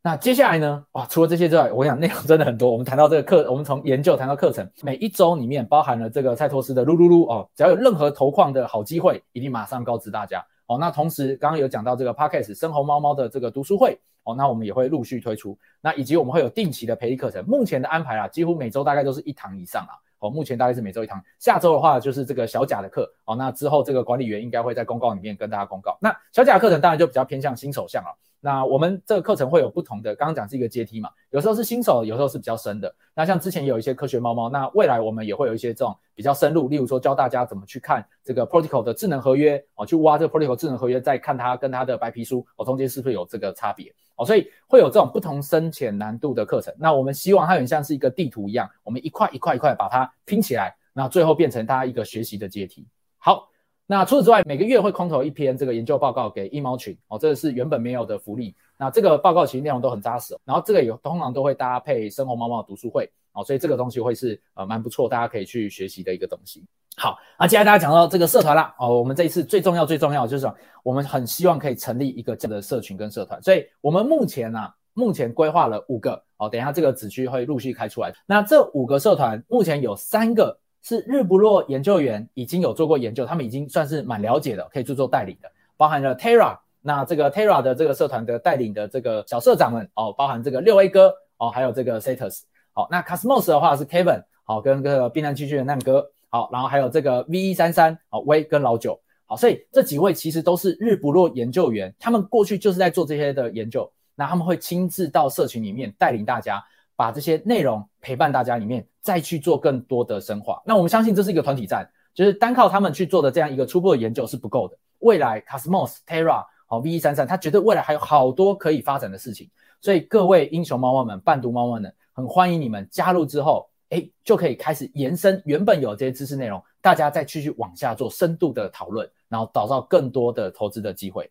那接下来呢？哇，除了这些之外，我想内容真的很多。我们谈到这个课，我们从研究谈到课程，每一周里面包含了这个蔡托斯的噜噜噜哦，只要有任何投矿的好机会，一定马上告知大家哦。那同时刚刚有讲到这个 Podcast 深红猫猫的这个读书会哦，那我们也会陆续推出。那以及我们会有定期的培力课程，目前的安排啊，几乎每周大概都是一堂以上啊。哦，目前大概是每周一堂。下周的话就是这个小甲的课哦，那之后这个管理员应该会在公告里面跟大家公告。那小甲的课程当然就比较偏向新手向了。那我们这个课程会有不同的，刚刚讲是一个阶梯嘛，有时候是新手，有时候是比较深的。那像之前有一些科学猫猫，那未来我们也会有一些这种比较深入，例如说教大家怎么去看这个 protocol 的智能合约哦，去挖这个 protocol 智能合约，再看它跟它的白皮书哦，中间是不是有这个差别哦，所以会有这种不同深浅难度的课程。那我们希望它很像是一个地图一样，我们一块一块一块把它拼起来，那最后变成大家一个学习的阶梯。好。那除此之外，每个月会空投一篇这个研究报告给一猫群哦，这个是原本没有的福利。那这个报告其实内容都很扎实，然后这个也通常都会搭配生活猫猫的读书会哦，所以这个东西会是呃蛮不错，大家可以去学习的一个东西。好，那接下来大家讲到这个社团啦哦，我们这一次最重要最重要就是我们很希望可以成立一个这样的社群跟社团，所以我们目前呢、啊，目前规划了五个哦，等一下这个子区会陆续开出来。那这五个社团目前有三个。是日不落研究员已经有做过研究，他们已经算是蛮了解的，可以去做带领的，包含了 Terra，那这个 Terra 的这个社团的带领的这个小社长们哦，包含这个六 A 哥哦，还有这个 Satus，好，那 Cosmos 的话是 Kevin，好，跟这个避难区区的难哥，好，然后还有这个 V 一三三，好，威跟老九，好，所以这几位其实都是日不落研究员，他们过去就是在做这些的研究，那他们会亲自到社群里面带领大家。把这些内容陪伴大家里面，再去做更多的深化。那我们相信这是一个团体战，就是单靠他们去做的这样一个初步的研究是不够的。未来 Cosmos、Terra 好 V 一三三，他觉得未来还有好多可以发展的事情。所以各位英雄猫猫们、伴读猫猫们，很欢迎你们加入之后，哎，就可以开始延伸原本有这些知识内容，大家再继续往下做深度的讨论，然后找到更多的投资的机会。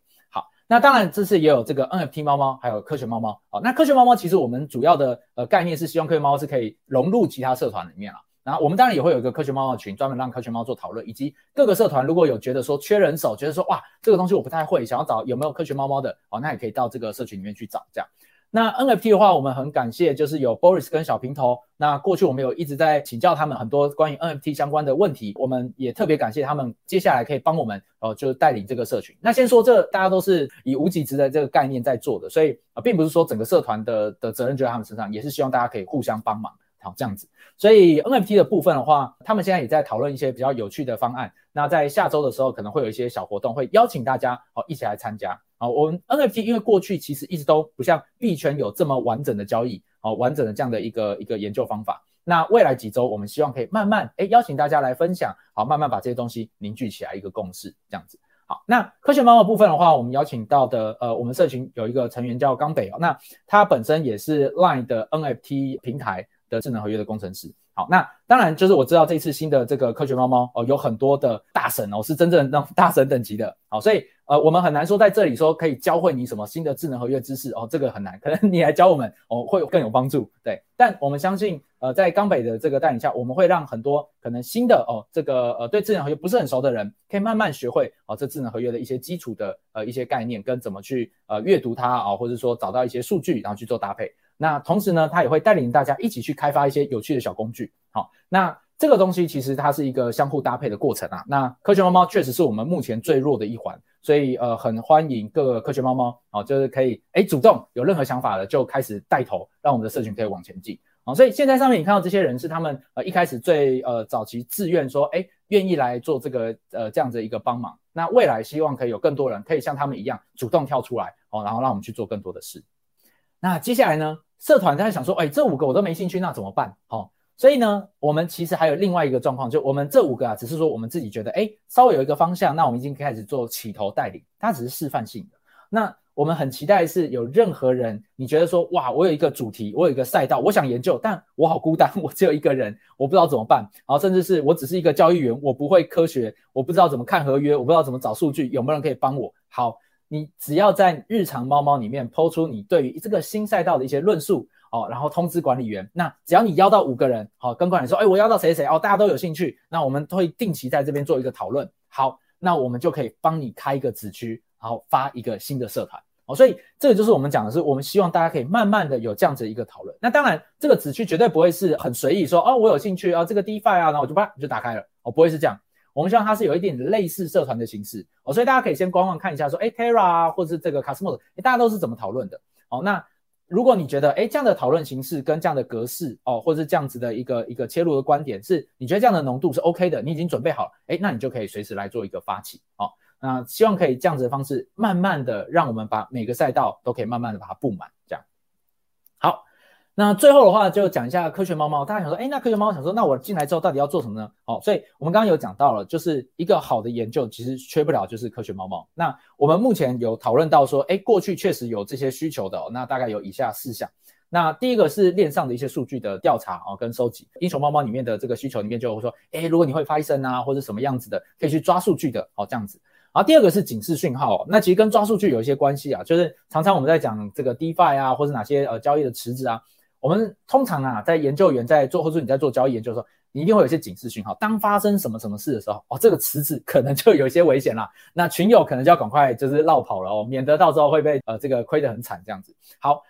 那当然，这次也有这个 NFT 猫猫，还有科学猫猫。好，那科学猫猫其实我们主要的呃概念是希望科学猫猫是可以融入其他社团里面了。然后我们当然也会有一个科学猫猫群，专门让科学猫做讨论，以及各个社团如果有觉得说缺人手，觉得说哇这个东西我不太会，想要找有没有科学猫猫的，哦，那也可以到这个社群里面去找这样。那 NFT 的话，我们很感谢，就是有 Boris 跟小平头。那过去我们有一直在请教他们很多关于 NFT 相关的问题，我们也特别感谢他们，接下来可以帮我们，呃，就是带领这个社群。那先说这大家都是以无给职的这个概念在做的，所以啊、呃，并不是说整个社团的的责任就在他们身上，也是希望大家可以互相帮忙。好，这样子。所以 NFT 的部分的话，他们现在也在讨论一些比较有趣的方案。那在下周的时候，可能会有一些小活动，会邀请大家哦一起来参加。好，我们 NFT 因为过去其实一直都不像币圈有这么完整的交易，哦，完整的这样的一个一个研究方法。那未来几周，我们希望可以慢慢诶邀请大家来分享，好，慢慢把这些东西凝聚起来一个共识，这样子。好，那科学猫猫部分的话，我们邀请到的呃，我们社群有一个成员叫冈北哦，那他本身也是 Line 的 NFT 平台的智能合约的工程师。好，那当然就是我知道这次新的这个科学猫猫哦，有很多的大神哦，是真正的那种大神等级的。好，所以呃，我们很难说在这里说可以教会你什么新的智能合约知识哦，这个很难，可能你来教我们哦，会更有帮助。对，但我们相信呃，在冈北的这个带领下，我们会让很多可能新的哦，这个呃对智能合约不是很熟的人，可以慢慢学会哦，这智能合约的一些基础的呃一些概念跟怎么去呃阅读它啊，或者说找到一些数据，然后去做搭配。那同时呢，他也会带领大家一起去开发一些有趣的小工具。好，那这个东西其实它是一个相互搭配的过程啊。那科学猫猫确实是我们目前最弱的一环，所以呃，很欢迎各个科学猫猫啊，就是可以诶主动有任何想法的就开始带头，让我们的社群可以往前进。啊，所以现在上面你看到这些人是他们呃一开始最呃早期自愿说诶愿意来做这个呃这样子一个帮忙。那未来希望可以有更多人可以像他们一样主动跳出来哦，然后让我们去做更多的事。那接下来呢，社团在想说，哎，这五个我都没兴趣，那怎么办？好，所以呢，我们其实还有另外一个状况，就我们这五个啊，只是说我们自己觉得，哎，稍微有一个方向，那我们已经开始做起头带领，它只是示范性的。那我们很期待是有任何人，你觉得说，哇，我有一个主题，我有一个赛道，我想研究，但我好孤单，我只有一个人，我不知道怎么办。然后甚至是我只是一个交易员，我不会科学，我不知道怎么看合约，我不知道怎么找数据，有没有人可以帮我？好。你只要在日常猫猫里面抛出你对于这个新赛道的一些论述哦，然后通知管理员。那只要你邀到五个人，好，跟管理员说，哎，我邀到谁谁哦，大家都有兴趣，那我们都会定期在这边做一个讨论。好，那我们就可以帮你开一个子区，然后发一个新的社团哦。所以这个就是我们讲的是，我们希望大家可以慢慢的有这样子一个讨论。那当然，这个子区绝对不会是很随意说，哦，我有兴趣啊，这个 DeFi 啊，然后我就把就打开了哦，不会是这样。我们希望它是有一点类似社团的形式哦，所以大家可以先观望看一下，说，诶 Terra 啊，或者是这个 Cosmos，大家都是怎么讨论的？哦，那如果你觉得，哎这样的讨论形式跟这样的格式，哦，或者是这样子的一个一个切入的观点，是你觉得这样的浓度是 OK 的，你已经准备好了，哎那你就可以随时来做一个发起，哦，那希望可以这样子的方式，慢慢的让我们把每个赛道都可以慢慢的把它布满，这样，好。那最后的话就讲一下科学猫猫，大家想说，哎，那科学猫猫想说，那我进来之后到底要做什么呢？好，所以我们刚刚有讲到了，就是一个好的研究其实缺不了就是科学猫猫。那我们目前有讨论到说，哎，过去确实有这些需求的，那大概有以下四项。那第一个是链上的一些数据的调查啊跟收集，英雄猫猫里面的这个需求里面就会说，哎，如果你会 Python 啊或者什么样子的，可以去抓数据的，好这样子。然后第二个是警示讯号，那其实跟抓数据有一些关系啊，就是常常我们在讲这个 DeFi 啊或者哪些呃交易的池子啊。我们通常啊，在研究员在做，或者你在做交易研究的时候，你一定会有一些警示讯号。当发生什么什么事的时候，哦，这个池子可能就有一些危险了。那群友可能就要赶快就是绕跑了哦，免得到时候会被呃这个亏得很惨这样子。好。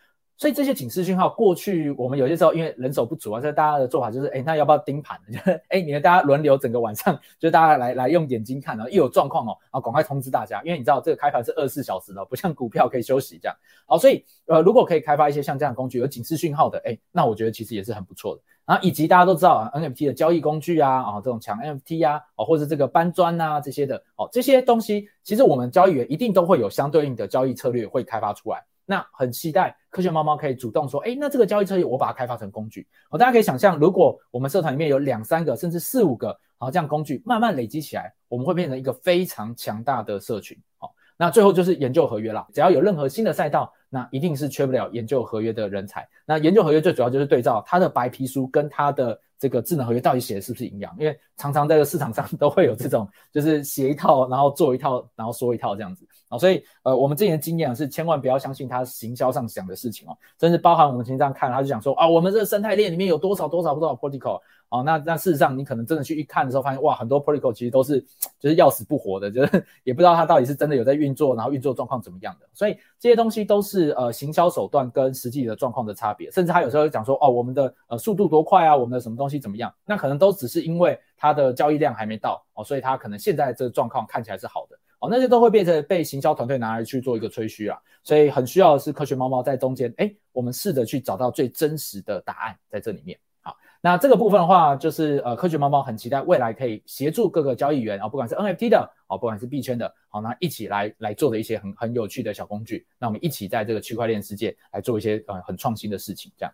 所以这些警示讯号，过去我们有些时候因为人手不足啊，所以大家的做法就是，哎，那要不要盯盘？就是，哎，你们大家轮流整个晚上，就是大家来来用眼睛看，然后一有状况哦，然后赶快通知大家，因为你知道这个开盘是二十四小时的，不像股票可以休息这样。好，所以呃，如果可以开发一些像这样的工具，有警示讯号的，哎，那我觉得其实也是很不错的。然后以及大家都知道啊，NFT 的交易工具啊，啊这种抢 NFT 啊，哦或者这个搬砖啊这些的，哦这些东西，其实我们交易员一定都会有相对应的交易策略会开发出来。那很期待科学猫猫可以主动说，哎，那这个交易策略我把它开发成工具。好，大家可以想象，如果我们社团里面有两三个甚至四五个，好，这样工具慢慢累积起来，我们会变成一个非常强大的社群。好，那最后就是研究合约啦，只要有任何新的赛道，那一定是缺不了研究合约的人才。那研究合约最主要就是对照它的白皮书跟它的。这个智能合约到底写的是不是一样？因为常常在这个市场上都会有这种，就是写一套，然后做一套，然后说一套这样子啊。所以呃，我们之前的经验是千万不要相信他行销上讲的事情哦，甚至包含我们平常看，他就讲说啊，我们这个生态链里面有多少多少多少 protocol。哦，那那事实上，你可能真的去一看的时候，发现哇，很多 protocol 其实都是就是要死不活的，就是 也不知道它到底是真的有在运作，然后运作状况怎么样的。所以这些东西都是呃行销手段跟实际的状况的差别。甚至他有时候讲说，哦，我们的呃速度多快啊，我们的什么东西怎么样？那可能都只是因为它的交易量还没到哦，所以它可能现在这个状况看起来是好的哦，那些都会变成被行销团队拿来去做一个吹嘘啊。所以很需要的是科学猫猫在中间，哎，我们试着去找到最真实的答案在这里面。好，那这个部分的话，就是呃，科学猫猫很期待未来可以协助各个交易员啊，不管是 NFT 的啊，不管是币圈的，好，那一起来来做的一些很很有趣的小工具。那我们一起在这个区块链世界来做一些呃很创新的事情，这样。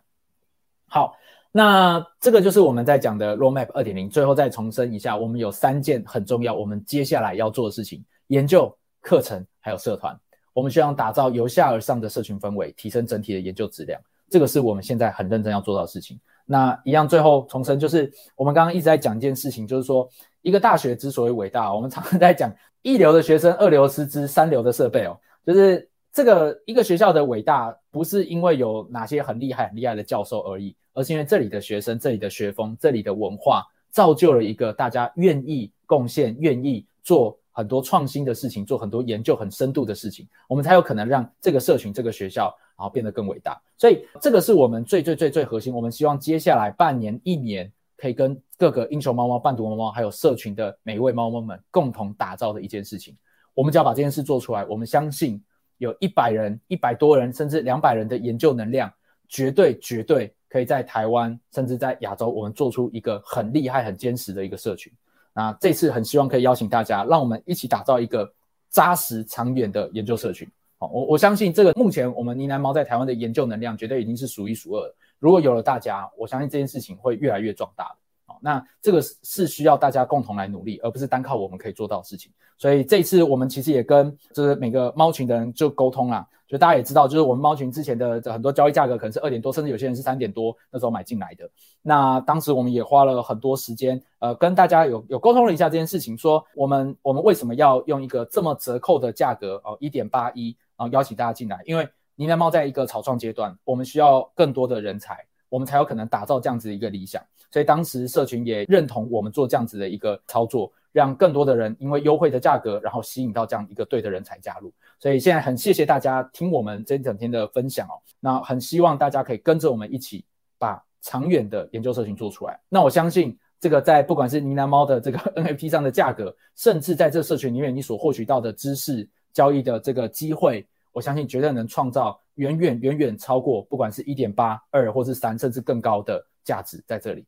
好，那这个就是我们在讲的 Roadmap 二点零。最后再重申一下，我们有三件很重要，我们接下来要做的事情：研究、课程还有社团。我们希望打造由下而上的社群氛围，提升整体的研究质量。这个是我们现在很认真要做到的事情。那一样，最后重申，就是我们刚刚一直在讲一件事情，就是说一个大学之所以伟大，我们常常在讲一流的学生、二流师资、三流的设备哦，就是这个一个学校的伟大，不是因为有哪些很厉害、很厉害的教授而已，而是因为这里的学生、这里的学风、这里的文化，造就了一个大家愿意贡献、愿意做很多创新的事情，做很多研究很深度的事情，我们才有可能让这个社群、这个学校。然后变得更伟大，所以这个是我们最最最最核心。我们希望接下来半年、一年，可以跟各个英雄猫猫、伴读猫猫，还有社群的每一位猫猫们共同打造的一件事情。我们只要把这件事做出来，我们相信有一百人、一百多人，甚至两百人的研究能量，绝对绝对可以在台湾，甚至在亚洲，我们做出一个很厉害、很坚实的一个社群。那这次很希望可以邀请大家，让我们一起打造一个扎实、长远的研究社群。好我我相信这个目前我们呢喃猫在台湾的研究能量绝对已经是数一数二了。如果有了大家，我相信这件事情会越来越壮大的。好，那这个是需要大家共同来努力，而不是单靠我们可以做到的事情。所以这次我们其实也跟就是每个猫群的人就沟通啦，就大家也知道，就是我们猫群之前的很多交易价格可能是二点多，甚至有些人是三点多那时候买进来的。那当时我们也花了很多时间，呃，跟大家有有沟通了一下这件事情，说我们我们为什么要用一个这么折扣的价格哦，一点八一。然后邀请大家进来，因为呢喃猫在一个草创阶段，我们需要更多的人才，我们才有可能打造这样子一个理想。所以当时社群也认同我们做这样子的一个操作，让更多的人因为优惠的价格，然后吸引到这样一个对的人才加入。所以现在很谢谢大家听我们这一整天的分享哦，那很希望大家可以跟着我们一起把长远的研究社群做出来。那我相信这个在不管是呢喃猫的这个 NFT 上的价格，甚至在这社群里面你所获取到的知识。交易的这个机会，我相信绝对能创造远远远远超过不管是一点八二或是三甚至更高的价值在这里。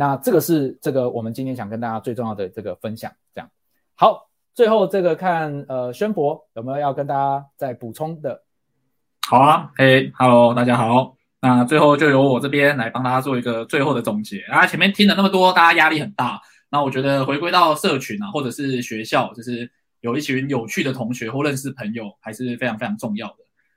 那这个是这个我们今天想跟大家最重要的这个分享。这样，好，最后这个看呃宣博有没有要跟大家再补充的？好啊，嘿哈喽，大家好。那最后就由我这边来帮大家做一个最后的总结。啊，前面听了那么多，大家压力很大。那我觉得回归到社群啊，或者是学校，就是。有一群有趣的同学或认识朋友，还是非常非常重要的。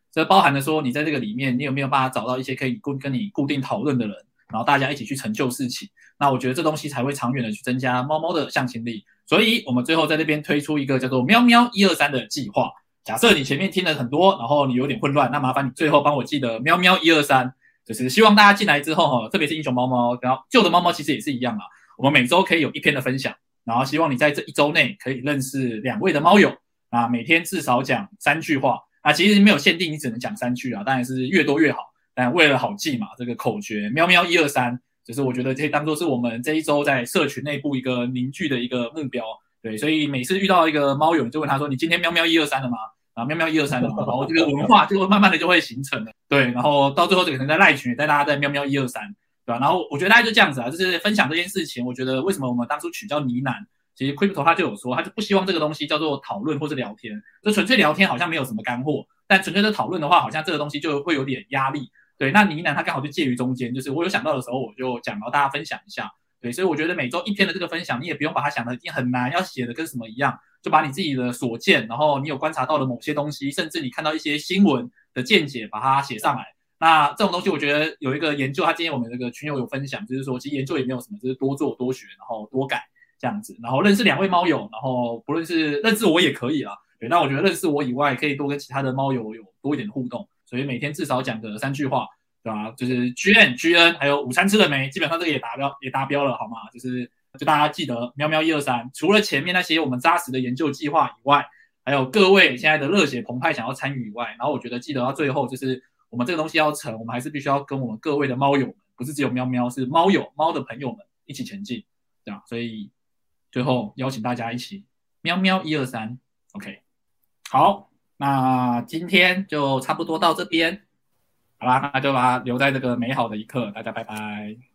这包含了说，你在这个里面，你有没有办法找到一些可以跟跟你固定讨论的人，然后大家一起去成就事情。那我觉得这东西才会长远的去增加猫猫的向心力。所以，我们最后在这边推出一个叫做“喵喵一二三”的计划。假设你前面听了很多，然后你有点混乱，那麻烦你最后帮我记得“喵喵一二三”，就是希望大家进来之后哈，特别是英雄猫猫，然后旧的猫猫其实也是一样啊。我们每周可以有一篇的分享。然后希望你在这一周内可以认识两位的猫友啊，每天至少讲三句话啊，其实没有限定，你只能讲三句啊，当然是越多越好。但为了好记嘛，这个口诀喵喵一二三，就是我觉得可以当做是我们这一周在社群内部一个凝聚的一个目标。对，所以每次遇到一个猫友，就问他说：“你今天喵喵一二三了吗？”啊，喵喵一二三了吗，然后这个文化就会慢慢的就会形成了。对，然后到最后可能在赖群也，带大家在喵喵一二三。对吧？然后我觉得大家就这样子啊，就是分享这件事情。我觉得为什么我们当初取叫呢喃，其实 Crypto 他就有说，他就不希望这个东西叫做讨论或是聊天，就纯粹聊天好像没有什么干货，但纯粹的讨论的话，好像这个东西就会有点压力。对，那呢喃他刚好就介于中间，就是我有想到的时候我就讲，然后大家分享一下。对，所以我觉得每周一篇的这个分享，你也不用把它想的一定很难，要写的跟什么一样，就把你自己的所见，然后你有观察到的某些东西，甚至你看到一些新闻的见解，把它写上来。那这种东西，我觉得有一个研究，他今天我们这个群友有分享，就是说，其实研究也没有什么，就是多做多学，然后多改这样子，然后认识两位猫友，然后不论是认识我也可以啦。对，那我觉得认识我以外，可以多跟其他的猫友有多一点的互动，所以每天至少讲个三句话，对吧？就是 G N G N，还有午餐吃了没？基本上这个也达标，也达标了，好吗？就是就大家记得喵喵一二三，除了前面那些我们扎实的研究计划以外，还有各位现在的热血澎湃想要参与以外，然后我觉得记得到最后就是。我们这个东西要成，我们还是必须要跟我们各位的猫友们，不是只有喵喵，是猫友猫的朋友们一起前进，这样。所以最后邀请大家一起喵喵一二三，OK，好，那今天就差不多到这边，好啦，那就把它留在这个美好的一刻，大家拜拜。